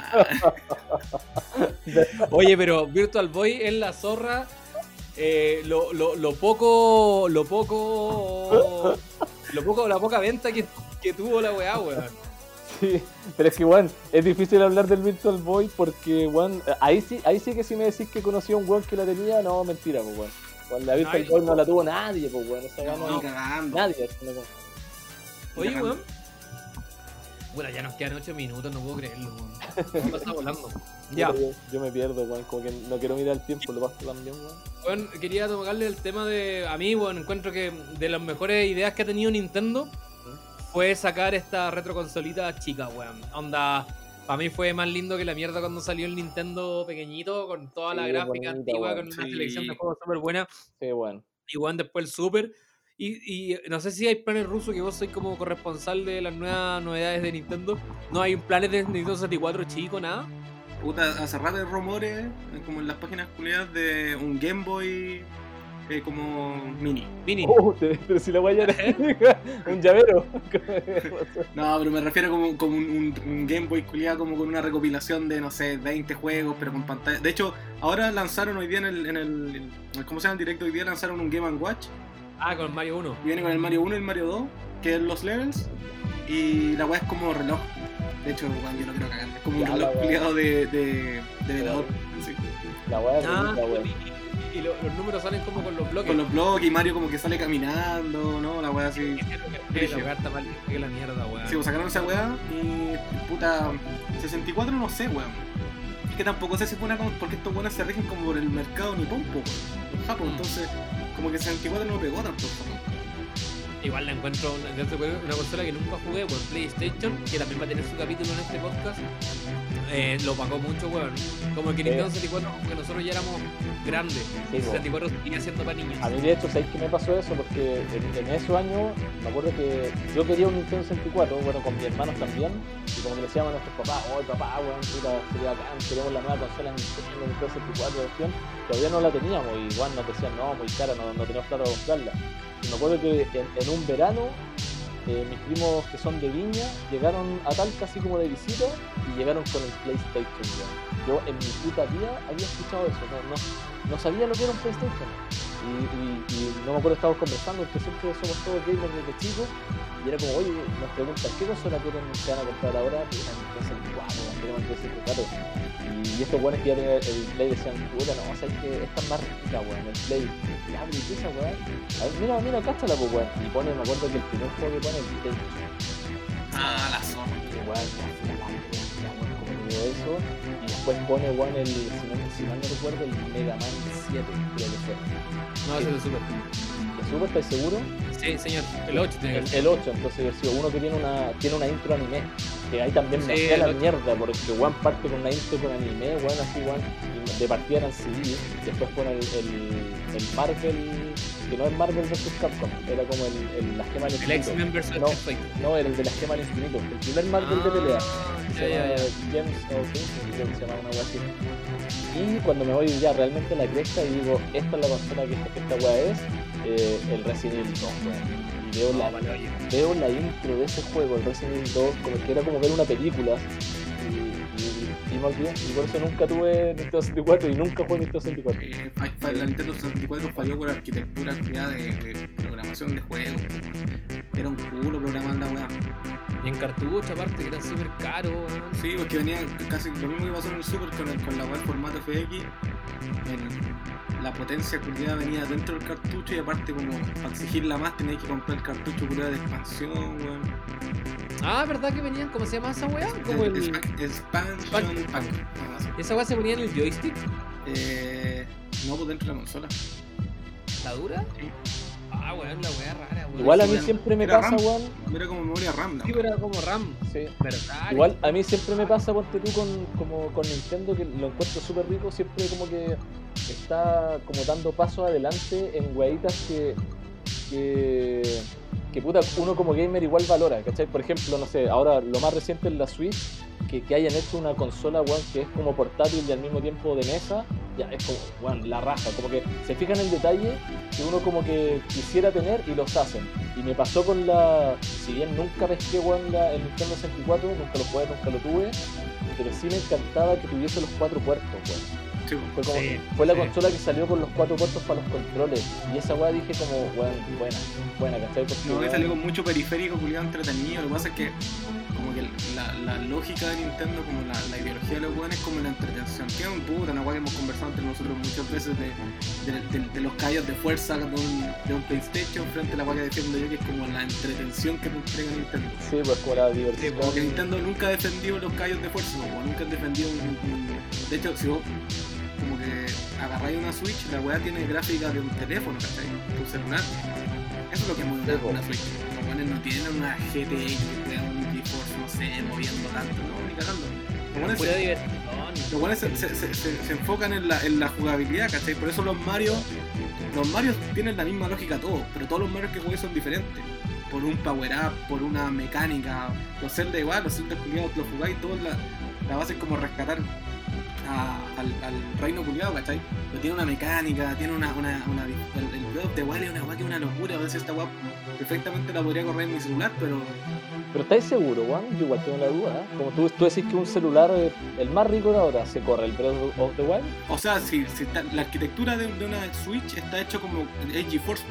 Oye, pero Virtual Boy es la zorra. eh, lo, lo, lo poco. Lo poco. Lo poco, la poca venta que, que tuvo la weá, weón. Sí, pero es que, weón, es difícil hablar del Virtual Boy porque, weón, ahí sí, ahí sí que si me decís que conocí a un weón que la tenía, no, mentira, pues, weón. Weón, la Virtual Ay, Boy no la tuvo nadie, pues, weón. Esa No, no, nadie. Oye, weón. Bueno, ya nos quedan 8 minutos, no puedo creerlo, weón. Pasa volando. Ya, Yo, yo me pierdo, weón, como que no quiero mirar el tiempo, lo paso también, weón. weón, quería tocarle el tema de. A mí, weón, encuentro que de las mejores ideas que ha tenido Nintendo fue sacar esta retroconsolita chica, weón. Onda. Para mí fue más lindo que la mierda cuando salió el Nintendo pequeñito, con toda la Sí, gráfica bonita, antigua, con una Sí. selección de juegos súper buena. Sí, weón. y weón, después el Super. Y, y no sé si hay planes rusos que vos sois como corresponsal de las nuevas novedades de Nintendo. No hay planes de Nintendo 64 chico, nada. Puta, hace rato hay rumores, como en las páginas culiadas, de un Game Boy eh, como mini. Mini. Oh, pero si la weá ya era un llavero. No, pero me refiero como, como un, un- un Game Boy culiado como con una recopilación de, no sé, 20 juegos, pero con pantalla. De hecho, ahora lanzaron hoy día en el, en el, en el- ¿cómo se llama? En directo hoy día lanzaron un Game Watch. Ah, con Mario 1. Y viene con el Mario 1 y el Mario 2, que es los levels. Y la weá es como reloj. De hecho, weón, yo lo quiero cagar. Es como un Ya, la reloj culiado de, de, de velador. La weá es Ah, weón. Y, y lo- los números salen como con los bloques. Con los bloques y Mario como que sale caminando, ¿no? La weá así. La weá está mal que la mierda, weón. Sí, pues sacaron esa weá y puta 64 no sé, weón. Es que tampoco sé si fue una porque estos weones se rigen como por el mercado nipón, po, weón. Japón, Mm. entonces como que 64 no pegó tampoco. Igual la encuentro una, una consola que nunca jugué, por PlayStation, que también va a tener su capítulo en este podcast. Eh, lo pagó mucho, weón. Como que. Nintendo 64, porque nosotros ya éramos grandes. Sí, y po. 64 seguía siendo para niños. A mí de hecho, ¿sabéis qué me pasó eso? Porque en, en esos años, me acuerdo que yo quería un Nintendo 64, bueno, con mis hermanos también, y como que le decíamos a nuestros papás, oye papá, weón, puta, sería bacán, queremos la nueva consola Nintendo Nintendo 64 versión, todavía no la teníamos, y igual nos decían, no, muy cara, no, no tenemos plata para comprarla. Me acuerdo que en, un verano, eh, mis primos que son de Viña llegaron a Talca así como de visita y llegaron con el PlayStation. Yo en mi puta vida había escuchado eso, no, no, sabía lo que era un PlayStation. Y no me acuerdo, estábamos conversando, que siempre somos todos gamers desde chicos. Y era como, oye, nos preguntan, ¿qué consola quieren que van a comprar ahora? Y eran PS4, queremos PS4. Y estos weones que ya tenían el Play decían, puta, no, o sea, es que esta es más rica, weón, el Play. Ya, pero ¿y qué esa weón? A ver, mira, mira, cáchala, pues, weón. Y pone, me acuerdo que el primer juego que pone el Take Ah, la zona. que weón, como eso. Y después pone, weón, el, si, no, si mal no recuerdo, el Mega Man 7, creo que fue. No, ese es el Super. ¿De Super estás seguro? Sí, señor. El 8 tiene que El, ser. el 8, entonces yo sido uno que tiene una, tiene una intro anime. Que ahí también me hacía el la mierda, porque weón parte con una intro con anime, weón, así y de partida eran CD, después pone el, el, el Marvel, que no es Marvel vs Capcom, era como el, el la gema del El infinito. X-Men vs. No. No, era el de la gema del infinito, el primer Marvel de pelea. Ah, Se ya, ya, llama ya. James O'Keefe, creo que se llama una wea así. Y cuando me voy ya realmente a la cresta y digo, esta es la consola que esta, que esta wea es, eh, el Resident Evil 2, weón. Y veo la, veo la intro de ese juego, el Resident Evil 2, como que era como ver una película. Y, me olvidé. Y por eso nunca tuve Nintendo 64 y nunca jugué Nintendo 64. Eh, la Nintendo 64 falló por arquitectura culiada de, de programación de juegos. Era un culo programar la weá. Y en cartucho, aparte, que era súper caro, weón. Sí, porque venía casi lo mismo que pasó en el Super con, el, con la web formato FX. el- la potencia culiada venía dentro del cartucho y aparte como para exigirla más tenías que comprar el cartucho culiada de expansión, weón. Ah, ¿verdad que venían? ¿Cómo se llama esa weá? Como el... Expan- Expansion Pack. así. ¿Esa weá se ponía en el joystick? Eh, no, pues dentro de la consola. ¿La dura? Sí. Ah, weón, la weá rara, weón. Igual a mí siempre me pasa, weón. Era como memoria RAM, Sí, pero era como RAM. Sí. ¿Verdad? Igual a mí siempre me pasa, ponte tú con, como, con Nintendo, que lo encuentro súper rico, siempre como que está como dando pasos adelante en weitas que, que, que puta, uno como gamer igual valora, ¿cachai? Por ejemplo, no sé, ahora lo más reciente es la Switch, que, que hayan hecho una consola, weón, que es como portátil y al mismo tiempo de mesa, ya es como, weón, la raja, como que se fijan en el detalle que uno como que quisiera tener y los hacen. Y me pasó con la, si bien nunca pesqué, weón, la, el Nintendo 64, nunca lo jugué, nunca lo tuve, pero sí me encantaba que tuviese los cuatro puertos, weón. Sí, Fue, como, Sí, fue la sí. consola que salió con los cuatro puertos para los controles. Y esa weá dije como, weón, buena, buena, ¿cachai? Porque, No, que salió con mucho periférico culiado entretenido. Lo que pasa es que como que la, la lógica de Nintendo, como la, la ideología de los buenos es como la entretención. Que es un puta, una weá que hemos conversado entre nosotros muchas veces de, de, de- de los callos de fuerza de un, de un PlayStation frente a la weá que defiendo yo, que es como la entretención que te entrega Nintendo. Sí, pues como la diversión. Como que Nintendo nunca ha defendido los callos de fuerza, o nunca han defendido un, un- De hecho, si vos como que agarráis una Switch, la weá tiene gráfica de un teléfono, ¿cachai? De un celular. Eso es lo que mueve una, una Switch. Los weones no tienen una GTX un GeForce, no sé, moviendo tanto, no, ni cagando. Los weones se, se, se- se- se- se enfocan en la, en la jugabilidad, ¿cachai? Por eso los Mario, los Mario tienen la misma lógica todos, pero todos los Mario que jugué son diferentes. Por un power up, por una mecánica. Los Zelda igual, los Zelda los jugáis todos la, la base es como rescatar a- al, al reino culiado, ¿cachai? Pero tiene una mecánica, tiene una. una, una el, el Breath of the Wild es una weá que es una locura. A veces esta weá perfectamente la podría correr en mi celular, pero Pero ¿estáis seguro, weón? Yo igual tengo la duda, ¿eh? Como tú, tú decís que un celular, el más rico de ahora, se corre el Breath of the Wild. O sea, si, si está- la arquitectura de, de una Switch está hecho como es GeForce.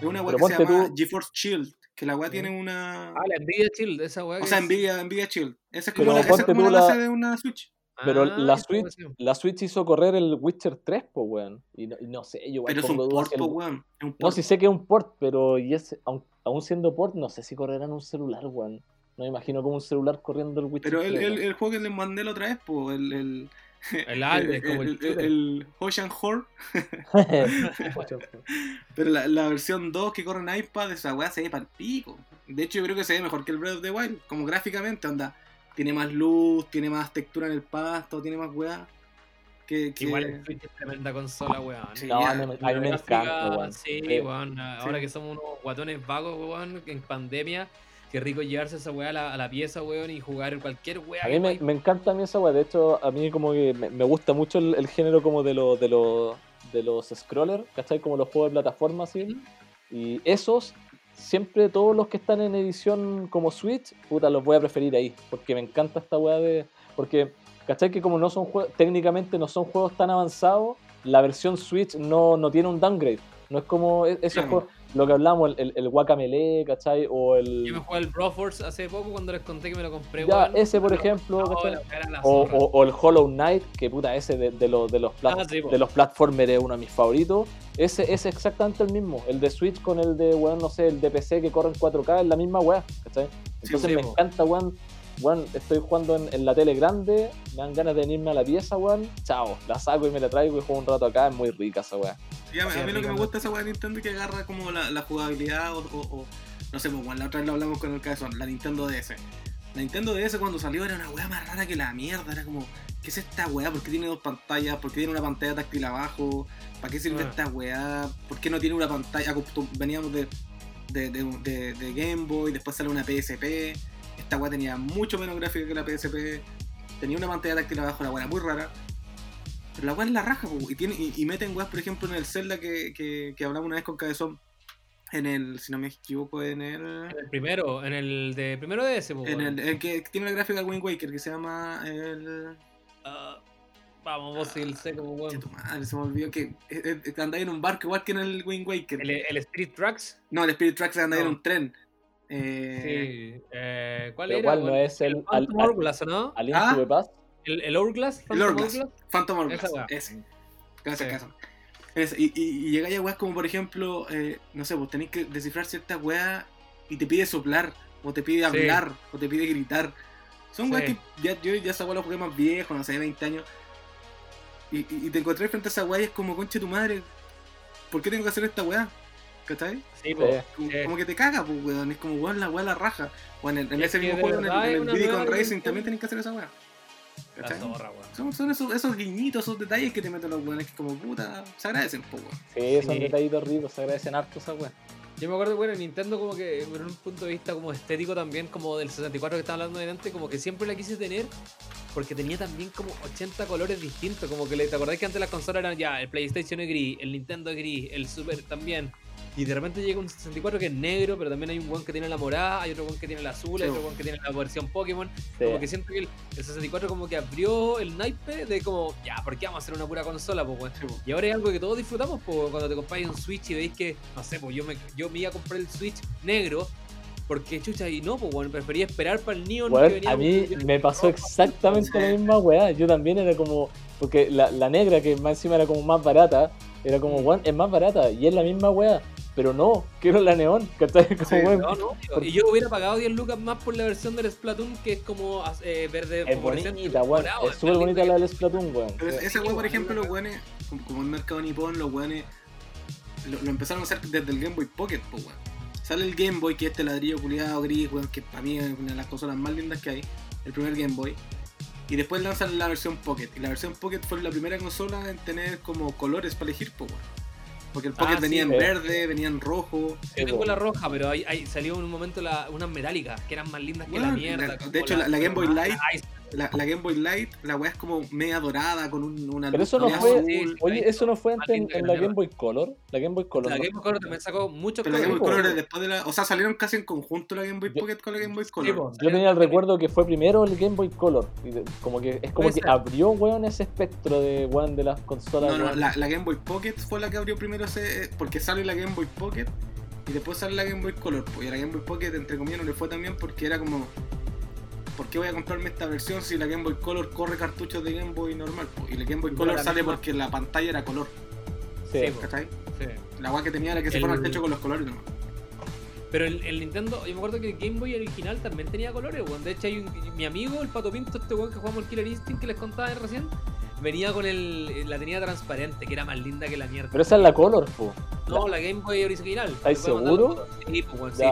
Es una weá que se llama tú- GeForce Shield, que la weá tiene una. Ah, la Nvidia Shield, esa weá. o sea, es- Nvidia, Nvidia Shield. Esa es como, Pero la, esa es como la la- base de una Switch. Pero Ah, la Switch, la Switch hizo correr el Witcher 3, pues, weón. Y no, y no sé, yo Pero es un port, que el- po, weón. Es un No, sí sé que es un port, pero y es, aun, aún siendo port, no sé si correrá en un celular, weón. No me imagino como un celular corriendo el Witcher Pero el, 3, el, weón. el juego que les mandé la otra vez, po, el. el El Alde, como el el, el Ocean Horde, pero la, la versión 2 que corre en iPad, esa weá se ve para pico. De hecho, yo creo que se ve mejor que el Breath of the Wild, como gráficamente, onda. Tiene más luz, tiene más textura en el pasto, tiene más weá. Que, que- Igual el Switch es tremenda consola, weón. Sí, No, ya, a mí, me- encanta, weón. Sí, Sí. weón. Ahora que somos unos guatones vagos, weón, en pandemia, qué rico llevarse esa weá a la, a la pieza, weón, y jugar cualquier weá. A que mí me, encanta a mí esa weá. De hecho, a mí como que me, me gusta mucho el, el género como de los de los de los scrollers, ¿cachai? Como los juegos de plataforma así. Y esos, siempre todos los que están en edición como Switch, puta, los voy a preferir ahí. Porque me encanta esta weá de. Porque, ¿cachai? Que como no son juegos, técnicamente no son juegos tan avanzados, la versión Switch no, no tiene un downgrade. No es como e- esos Claro. juegos- lo que hablamos, el, el, Guacamele, ¿cachai? O el. Yo me jugué el Broforce hace poco cuando les conté que me lo compré. Ya, ese, por ejemplo, no, ¿cachai? O, o- o el Hollow Knight, que puta, ese de, de los, de, los plat- Ah, sí, de los platformers es uno de mis favoritos. Ese es exactamente el mismo. El de Switch con el de, weón, no sé, el de PC que corre en 4K es la misma weá, ¿cachai? Entonces sí, me po. encanta, weón. Weón, estoy jugando en, en la tele grande, me dan ganas de venirme a la pieza, weón. Chao, la saco y me la traigo y juego un rato acá. Es muy rica esa weá. Sí, a, mí- Sí, a mí lo que me gusta esa weá de Nintendo es que agarra como la, la jugabilidad o, o- o- no sé, pues bueno, la otra vez lo hablamos con el caso, la Nintendo DS. La Nintendo DS cuando salió era una weá más rara que la mierda, era como, ¿qué es esta weá? ¿Por qué tiene dos pantallas? ¿Por qué tiene una pantalla táctil abajo? ¿Para qué sirve Ah. esta weá? ¿Por qué no tiene una pantalla? Veníamos de, de, de, de- de Game Boy, después sale una PSP. Esta weá tenía mucho menos gráfica que la PSP. Tenía una pantalla táctil abajo, la weá muy rara. Pero la weá es la raja, po, y, tiene, y, y meten weas, por ejemplo, en el Zelda que, que, que hablamos una vez con Cabezón. En el, si no me equivoco, en el. En el primero, en el de primero de ese, En el, el que tiene la gráfica de Wind Waker, que se llama el. Ah, vamos, vos el Che, weón. se me olvidó que eh, eh, andáis en un barco igual que en el Wind Waker. El, el Street Tracks. No, el Spirit Tracks andáis en No. un tren. Eh, Sí. Eh, ¿Cuál Pero era? igual no es el- Phantom al- Hourglass, ¿no? ¿Al Ah. to the Past? El, el Hourglass. el Hourglass. Hourglass. Phantom Hourglass. Ese. Gracias, Sí. Y, y, y llegáis a weas como, por ejemplo, eh, no sé, vos tenéis que descifrar ciertas weas y te pide soplar, o te pide Sí. hablar, o te pide gritar. Son weas que ya, yo ya esa wea la jugué más viejo, no sé, 20 años. Y, y, y te encontré frente a esa wea y es como, conche tu madre, ¿por qué tengo que hacer esta wea? ¿Cachai? Sí. Sí. Como, Sí. como que te caga, pues, weón. Es como, weón, la wea la raja. O en, el- en ese mismo juego, en el, en el Racing, también tenés que hacer esa ¿Cachai? zorra, weón. Son, son esos, esos guiñitos, esos detalles que te meten los weones que como puta, se agradecen, po, weón. Sí, son Sí. detallitos ricos, se agradecen harto esa weá. Yo me acuerdo, bueno, Nintendo como que, en un punto de vista como estético también, como del 64 que estaba hablando delante, como que siempre la quise tener, porque tenía también como 80 colores distintos, como que ¿te acordás que antes las consolas eran ya, el PlayStation es gris, el Nintendo es gris, el Super también, y de repente llega un 64 que es negro, pero también hay un one que tiene la morada, hay otro one que tiene el azul, Sí, hay otro one que tiene la versión Pokémon, Sí. como que siento que el, el 64 como que abrió el naipe de como, ya, ¿por qué vamos a hacer una pura consola, pues, weón? Sí, po. Y ahora es algo que todos disfrutamos pues, cuando te compráis un Switch y veis que, no sé, pues yo me, yo me iba a comprar el Switch negro porque chucha y no, pues bueno, prefería esperar para el Neon que venía a mí me pasó exactamente la misma weá. Yo también era como. Porque la, la negra, que más encima era como más barata, era como, weón, es más barata y es la misma weá. Pero no, quiero la neón, ¿cachai? Como, Sí, weón, No, no, tío, y yo hubiera pagado 10 lucas más por la versión del Splatoon que es como eh, verde es bonita, weón. morado, Es súper bonita la del Splatoon, weón. Pero esa weá, por ejemplo, los weones, como, como en mercado nipón, los weones lo, lo empezaron a hacer desde el Game Boy Pocket, pues weón. Sale el Game Boy, que es este ladrillo culiado gris, weón, que para mí es una de las consolas más lindas que hay, el primer Game Boy. Y después lanzan la versión Pocket. Y la versión Pocket fue la primera consola en tener como colores para elegir, pues weón. Porque el Pocket Ah, venía sí, en eh. verde, venía en rojo. Yo tengo la roja, pero ahí, ahí salió en un momento la, unas metálicas que eran más lindas que la mierda. de hecho, la- la Game Boy ah, Light- Ice- La, la Game Boy Light, la weá es como media dorada con un- una Pero eso no fue. azul. Oye, eso no fue antes en, la. Game Boy Color. La Game Boy Color. La. Game Boy Color también sacó muchos Pero la Game Boy colores. Color es después de la. O sea, salieron casi en conjunto la Game Boy Yo- Pocket con la Game Boy Sí, Color. Yo tenía el recuerdo que fue primero el Game Boy Color. Y de- como que es como que ser. abrió, weón, ese espectro de weón de las consolas. No, no, la, la Game Boy Pocket fue la que abrió primero ese. Porque sale la Game Boy Pocket y después sale la Game Boy Color. Pues y a la Game Boy Pocket, entre comillas, no le fue tan bien porque era como. ¿Por qué voy a comprarme esta versión si la Game Boy Color corre cartuchos de Game Boy normal? po? Y la Game Boy Color sale misma- porque la pantalla era color, Sí. ¿cachai? Sí. La weá que tenía era que se El- fueron al techo con los colores nomás. Pero el, el Nintendo, yo me acuerdo que el Game Boy original también tenía colores, weón. De hecho, hay un, mi amigo, el Pato Pinto, este weón que jugamos el Killer Instinct que les contaba recién, venía con el, la tenía transparente, que era más linda que la mierda. Pero esa es la Color, po. no, la Game Boy original. ¿Estáis ¿Me puede mandar seguro? Sí, pues, weón, sí.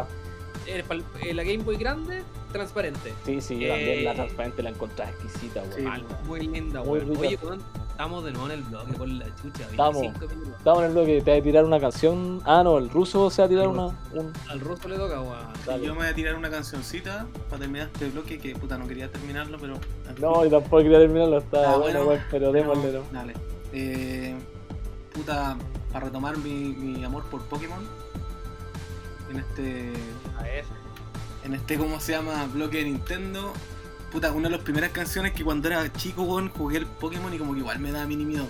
Eh, eh, la Game Boy grande, transparente. Sí, sí, yo Eh, también la transparente la encontré exquisita, weón. Sí. Muy linda, weón. Oye, weón, estamos de nuevo en el bloque con la chucha. Estamos. 25 minutos. Estamos en el bloque, te va a tirar una canción. Ah, no, el ruso se va a tirar una. un- Al ruso le toca, weón. Yo me voy a tirar una cancioncita para terminar este bloque que puta no quería terminarlo, pero. No, yo tampoco quería terminarlo, está Ah, bueno, bueno, weón, pero démosle, ¿no? Dale. Eh, puta, para retomar mi, mi amor por Pokémon. En este. A ver. En este, ¿cómo se llama? Bloque de Nintendo. Puta, una de las primeras canciones que cuando era chico, weón, jugué el Pokémon y como que igual me daba mini miedo.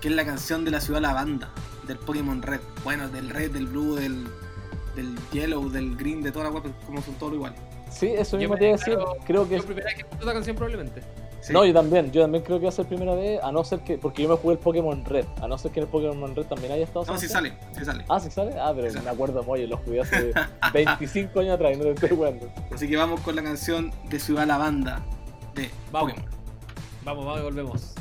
que es la canción de la ciudad Lavanda, del Pokémon Red. Bueno, del Red, del Blue, del, del Yellow, del Green, de toda la web, como son todos igual. Sí, eso mismo te iba a decir. Creo que Yo es primera vez que escucho esta canción probablemente. Sí. No, yo también, yo también creo que va a ser primera vez, a no ser que, porque yo me jugué el Pokémon Red, a no ser que en el Pokémon Red también haya estado No, sí Sebastián. sale, sí sale. Ah, sí sale, ah, pero Sí sale. me acuerdo muy, lo jugué hace 25 años atrás y no te estoy jugando. Así que vamos con la canción de Ciudad Lavanda de Vamos. Pokémon. Vamos, vamos y volvemos.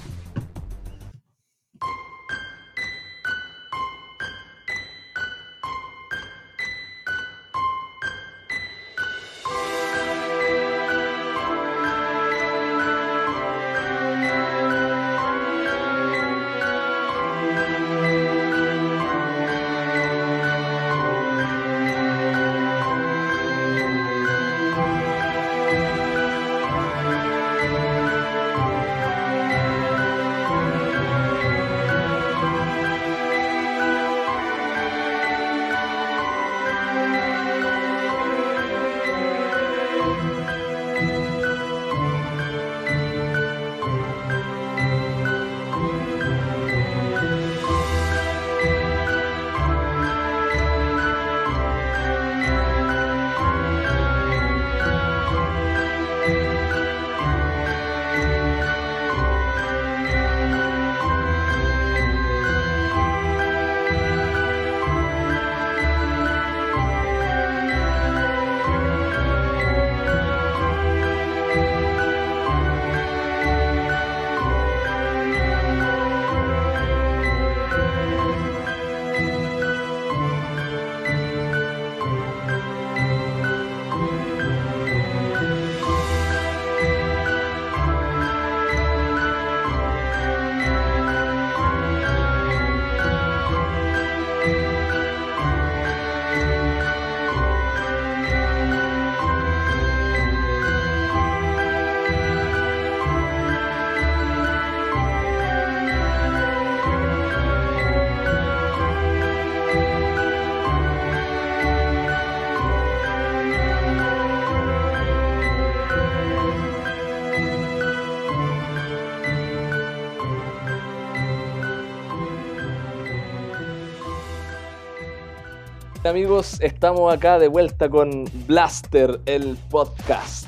Amigos, estamos acá de vuelta con Blaster, el podcast,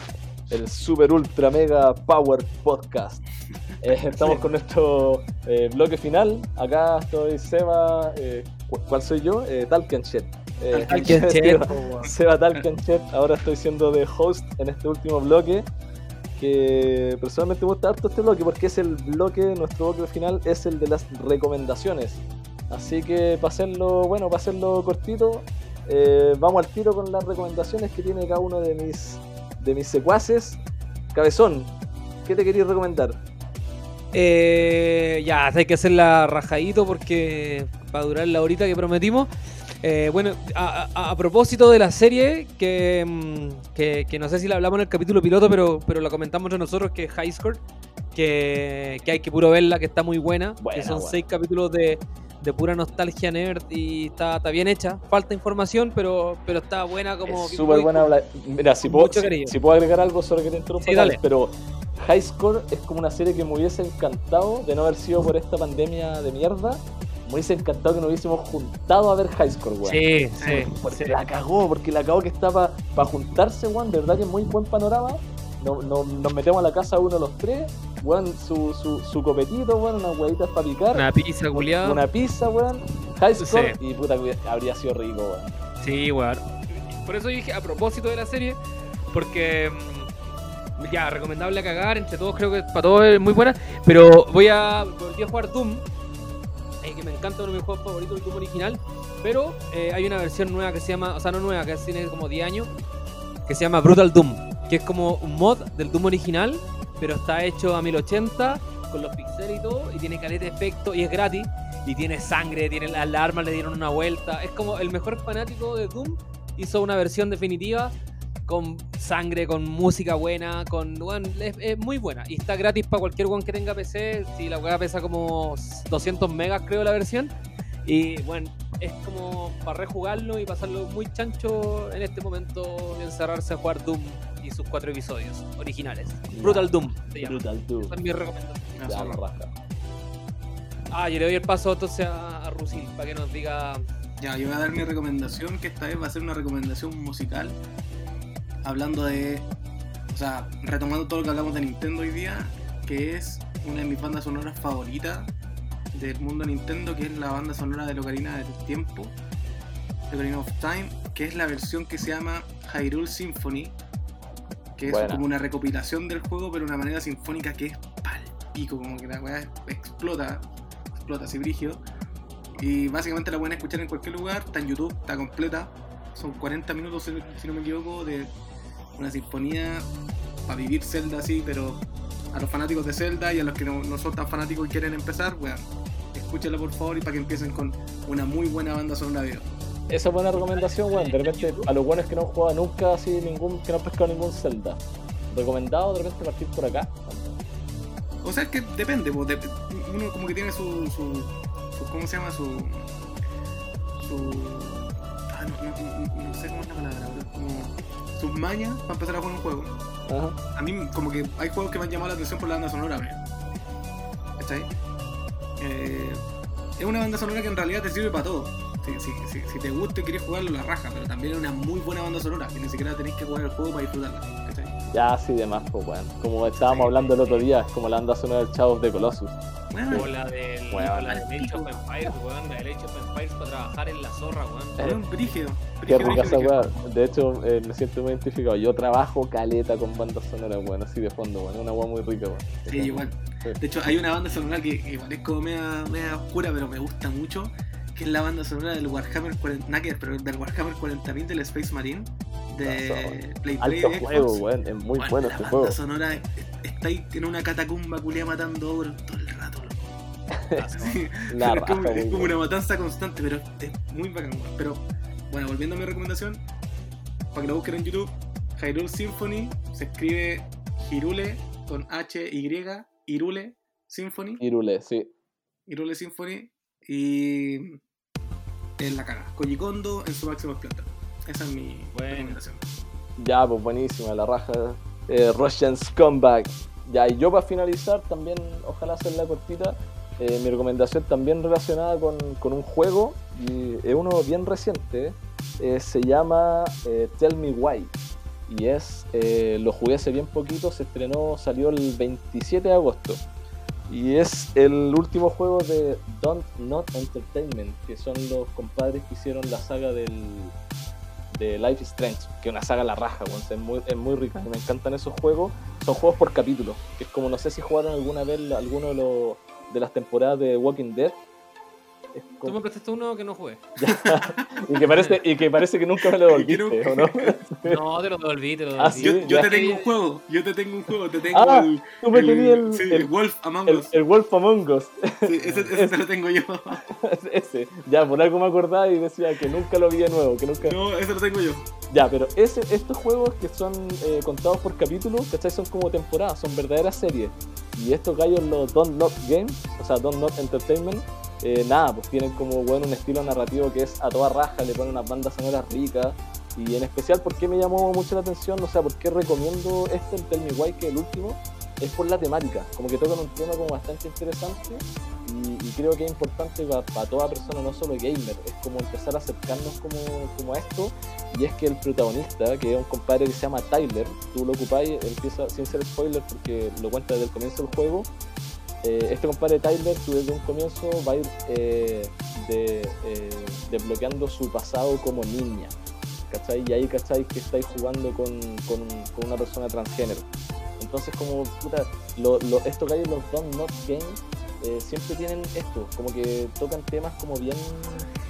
el super ultra mega power podcast. Eh, estamos con nuestro eh, bloque final. Acá estoy Seba. eh, ¿cu- ¿Cuál soy yo? Eh, Talkenchet. Eh, Seba-. Seba Talkenchet. Ahora estoy siendo de host en este último bloque. Que personalmente me gusta harto este bloque porque es el bloque, nuestro bloque final es el de las recomendaciones. Así que para hacerlo, bueno, para hacerlo cortito, eh, vamos al tiro con las recomendaciones que tiene cada uno de mis de mis secuaces. Cabezón, ¿qué te querías recomendar? Eh, ya, hay que hacerla rajadito porque va a durar la horita que prometimos. Eh, bueno, a, a- a propósito de la serie, que, mm, que, que no sé si la hablamos en el capítulo piloto, pero, pero la comentamos entre nosotros, que es High Score, que, que hay que puro verla, que está muy buena. Buena, que son buena. seis capítulos de, de pura nostalgia nerd y está, está bien hecha. Falta información, pero, pero está buena como... súper buena. habla- Mira, si puedo, mucho si, si puedo agregar algo, solo que te interrumpa, Sí, dale. pero High Score es como una serie que me hubiese encantado de no haber sido por esta pandemia de mierda. Me hubiese encantado que nos hubiésemos juntado a ver High Score, weón. Sí, sí. Porque la cagó, porque la cagó que está para juntarse, weón. De verdad que es muy buen panorama. No- no- nos metemos a la casa uno de los tres, weón, su, su, su copetito, weón, unas huevitas para picar, Una pizza culiada. una pizza, weón, high score, Sí. y puta habría sido rico, weón. Sí, weón. Por eso dije, a propósito de la serie, porque mm, ya, recomendable a cagar, entre todos creo que para todos es muy buena, pero voy a volví a jugar Doom, eh, que me encanta uno de mis juegos favoritos, el Doom original, pero eh, hay una versión nueva que se llama, o sea, no nueva, que tiene como 10 años, que se llama Brutal Doom, que es como un mod del Doom original, pero está hecho a 1080 con los pixeles y todo, y tiene caleta de efecto y es gratis. Y tiene sangre, tiene las armas, le dieron una vuelta. Es como el mejor fanático de Doom hizo una versión definitiva con sangre, con música buena, con bueno, es, es muy buena. Y está gratis para cualquier one que tenga PC. Si la weá pesa como 200 megas, creo, la versión. Y bueno, es como para rejugarlo y pasarlo muy chancho en este momento de encerrarse a jugar Doom y sus cuatro episodios originales. Brutal Doom se llama. Brutal Doom. Esa es mi recomendación. Ya. Ah, yo le doy el paso entonces a, a Rusil para que nos diga. Ya, yo voy a dar mi recomendación, que esta vez va a ser una recomendación musical. Hablando de. O sea, retomando todo lo que hablamos de Nintendo hoy día, que es una de mis bandas sonoras favoritas del mundo Nintendo, que es la banda sonora de Ocarina del Tiempo, de Ocarina of Time, que es la versión que se llama Hyrule Symphony, que es como una recopilación del juego, pero de una manera sinfónica que es pal pico, como que la weá explota, explota así brígido. Y básicamente la pueden escuchar en cualquier lugar, está en YouTube, está completa. Son 40 minutos, si si no me equivoco, de una sinfonía para vivir Zelda así, pero a los fanáticos de Zelda y a los que no, no son tan fanáticos y quieren empezar, weón, escúchenla por favor y para que empiecen con una muy buena banda sonora de. Esa es buena recomendación, weón. De repente, a los buenos que no han jugado nunca así ningún, que no han pescado ningún Zelda. Recomendado de repente partir por acá. O sea, es que depende, po, de- uno como que tiene su, su, su- ¿cómo se llama? Su, su, ah, no, no- no- no sé cómo es la palabra, pero como sus mañas para empezar a jugar un juego. Ajá. A mí como que hay juegos que me han llamado la atención por la banda sonora, weón. ¿Cachai? Eh, es una banda sonora que en realidad te sirve para todo. Si, si, si, si te gusta y quieres jugarlo, la raja, pero también es una muy buena banda sonora, que ni siquiera tenéis que jugar el juego para disfrutarla, ¿cachai? Ya, sí, de más, pues, weón. Como estábamos Sí. hablando el otro día, es como la banda sonora del Chavo de Colossus. Bueno, O la del. Weón. o la del Age of Empires, weón. La del Age of Empires para trabajar en la zorra, weón. Eh, weón, brígido. Qué rica esa weá. De hecho, eh, me siento muy identificado. Yo trabajo caleta con bandas sonoras, weón, así de fondo, weón. Es una weá muy rica, weón. Sí, igual. De hecho, hay una banda sonora que que igual es como media, media oscura, pero me gusta mucho, que es la banda sonora del Warhammer 40, nada que ver, pero del Warhammer 40.000 del Space Marine de Play 3 Alto de juego, weón. Es muy Bueno, bueno la este banda juego. sonora es- está ahí en una catacumba culia matando ogros todo el rato. loco. Sí, La pero es como, es como una matanza constante, pero es muy bacán. weón. Pero bueno, volviendo a mi recomendación, para que lo busquen en YouTube, Hyrule Symphony se escribe Hirule con H Y Hirule Symphony, Irule, sí. Hirule Symphony y en la cara. Koji Kondo en su máximo esplendor. Esa es mi Bueno. recomendación. Ya, pues buenísima, la raja. Eh, Russian Scumbag. Ya, y yo para finalizar, también, ojalá hacerla cortita, eh, mi recomendación también relacionada con, con un juego, y es uno bien reciente, eh, se llama eh, Tell Me Why. Y es, eh, lo jugué hace bien poquito, se estrenó, salió el 27 de agosto. Y es el último juego de Don't Not Entertainment, que son los compadres que hicieron la saga del, de Life is Strange, que es una saga a la raja, es, muy, es muy rica. Me encantan esos juegos. Son juegos por capítulo, que es como no sé si jugaron alguna vez alguno de, los, de las temporadas de Walking Dead. Es Tú como- me prestaste uno que no jugué. y, que parece, y que parece que nunca me lo devolviste, ¿o no? No, te lo devolví, te lo Ah, devolví. sí, Yo, yo te tengo un juego, yo te tengo un juego, te tengo Ah, el, Tú me tenías el, sí, el, el Wolf Among el- Us. el Wolf Among Us. Sí, ese, ese te lo tengo yo. ese. Ya, por algo me acordaba y decía que nunca lo vi de nuevo, que nunca... No, ese lo tengo yo. Ya, pero ese, estos juegos que son eh, contados por capítulos, ¿cachai? Son como temporadas, son verdaderas series. Y estos gallos, los Don't Not Games, o sea, Don't Not Entertainment, eh, nada, pues tienen como bueno un estilo narrativo que es a toda raja, le ponen unas bandas sonoras ricas. Y en especial, ¿por qué me llamó mucho la atención? O sea, ¿por qué recomiendo este, el Tell Me Why, que el último? Es por la temática, como que tocan un tema como bastante interesante y, y creo que es importante para toda persona, no solo gamer, es como empezar a acercarnos como, como a esto y es que el protagonista, que es un compadre que se llama Tyler, tú lo ocupáis, empieza sin ser spoiler porque lo cuenta desde el comienzo del juego. Eh, este compadre Tyler, tú desde un comienzo va a ir eh, eh, desbloqueando su pasado como niña. ¿Cachai? Y ahí, ¿cachai? Que estáis jugando con, con, una persona transgénero. Entonces, como, puta, lo, lo, estos gallos, los Don't Not Games, siempre tienen esto, como que tocan temas como bien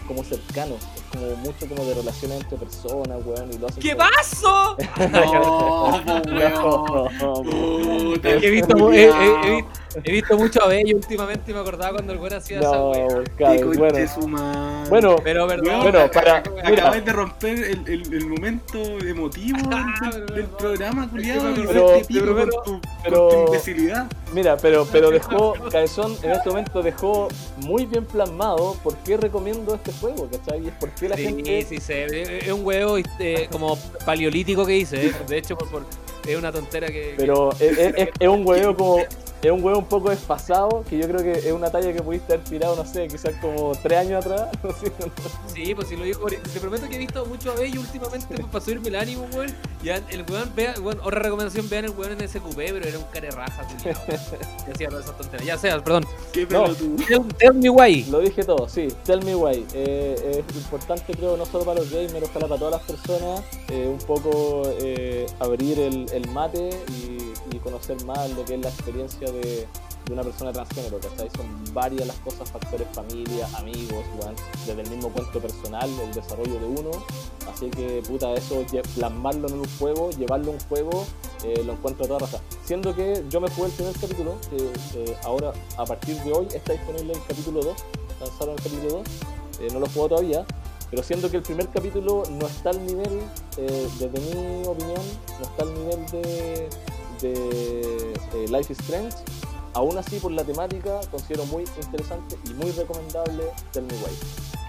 como cercanos, es como mucho como de relaciones entre personas, weón, y lo hacen ¿Qué como-? No, weón. Puta, He visto, mu- he, he- he vi- he visto mucho a Bello últimamente y me acordaba cuando el güey hacía esa no, wea. cabrón, Pico bueno, Pero perdón. Bueno, para- Ac- mira. Acabáis de romper el, el, el momento emotivo Ah, del, pero programa, culiado. Es que me y acordé- fuiste pico pero- con pero- tu, pero- con tu imbecilidad. mira, pero, pero dejó, Cabezón en este momento dejó muy bien plasmado por qué recomiendo este juego, ¿cachai? Es por qué la Sí, gente... sí, sí, es un huevo eh, como paleolítico que hice, eh. de hecho por, por- es una tontera que... Pero es, es- es- es un huevo como... es un huevo un poco desfasado, que yo creo que es una talla que pudiste haber tirado, no sé, quizás como tres años atrás. no sé. Sí, pues si lo digo, te prometo que he visto mucho a Bello últimamente pues, para subirme el ánimo, weón. Ya el weón, vea, weón, otra recomendación, vean el weón en SQP, pero era un care raja. Y hacía todas esas tonterías. Ya sea, perdón. Qué No. pelotudo. Tell, tell me why. Lo dije todo, sí. Tell me why. Eh, es importante, creo, no solo para los gamers, ojalá para todas las personas, eh, un poco eh, abrir el, el mate y, conocer más lo que es la experiencia de, una persona transgénero, ¿cachai? Son varias las cosas, factores familia, amigos, weón, desde el mismo cuento personal, el desarrollo de uno. Así que, puta, eso, plasmarlo en un juego, llevarlo a un juego, eh, lo encuentro a toda raza. Siendo que yo me jugué el primer capítulo, que eh, ahora, a partir de hoy, está disponible el capítulo 2, lanzaron el capítulo 2, eh, no lo jugado todavía, pero siendo que el primer capítulo no está al nivel, eh, desde mi opinión, no está al nivel de, de eh, Life is Strange, aún así por la temática considero muy interesante y muy recomendable Tell Me Why.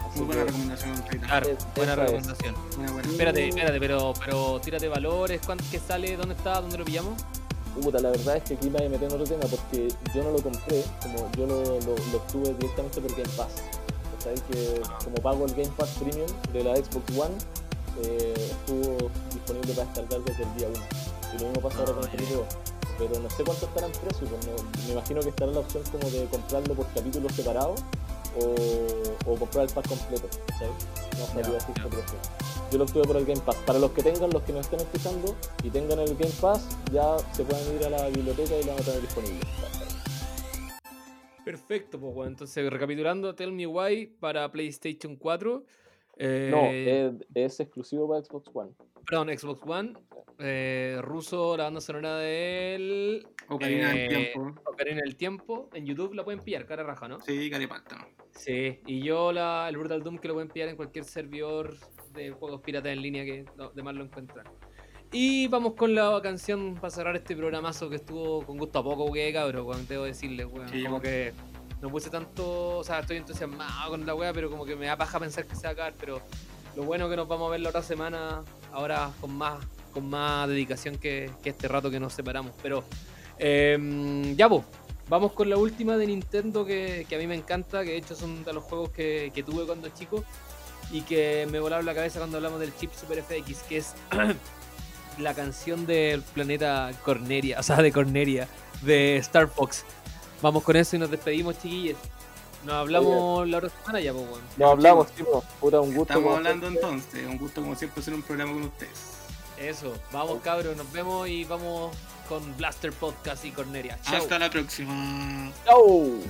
Así Muy buena que, recomendación. Claro, Es- buena es. recomendación. Buena, buena. Espérate, espérate, pero, pero tírate valores, ¿cuánto que sale? ¿Dónde está? ¿Dónde lo pillamos? puta, la verdad es que aquí me meter en otro tema porque yo no lo compré, como yo lo, lo, lo obtuve directamente por Game Pass. ¿Sabes que como pago el Game Pass Premium de la Xbox One, eh, estuvo disponible para descargar desde el día 1. Y lo mismo pasa ahora con el capítulo 2. Pero no sé cuánto estará en precio, pues no- me imagino que estará la opción como de comprarlo por capítulos separados o, o comprar el pack completo, precio. Yo lo obtuve por el Game Pass. Para los que tengan, los que nos estén escuchando y tengan el Game Pass, ya se pueden ir a la biblioteca y lo van a tener disponible. Perfecto, pues bueno, entonces recapitulando, Tell Me Why para PlayStation 4. eh, No, es, es exclusivo para Xbox One. Perdón, Xbox One. eh, ruso, la banda sonora del Ocarina del eh, Tiempo. Ocarina del Tiempo. En YouTube la pueden pillar, cara raja, ¿no? Sí, caripata. Sí, y yo la, el Brutal Doom que lo pueden pillar en cualquier servidor de juegos piratas en línea que no, de más lo encuentran. Y vamos con la canción para cerrar este programazo que estuvo con gusto a poco, que cabro, weón, debo decirles, weón. Sí, como que no puse tanto, o sea, estoy entusiasmado con la weá, pero como que me da paja pensar que se va a acabar, pero lo bueno que nos vamos a ver la otra semana, ahora con más, con más dedicación que, que este rato que nos separamos. Pero em, ya, pues, vamos con la última de Nintendo que, que a mí me encanta, que de hecho son de los juegos que, que tuve cuando chico y que me volaron la cabeza cuando hablamos del chip Super FX, que es la canción del planeta Corneria, o sea, de Corneria, de Star Fox. Vamos con eso y nos despedimos, chiquillos. Nos hablamos la otra semana ya, pues, weón. Nos hablamos, tipo, puta, un gusto. Estamos hablando siempre. entonces. Un gusto como siempre hacer un programa con ustedes. Eso, vamos cabros, nos vemos y vamos con Blaster Podcast y Corneria. Chao. Hasta la próxima. Chau.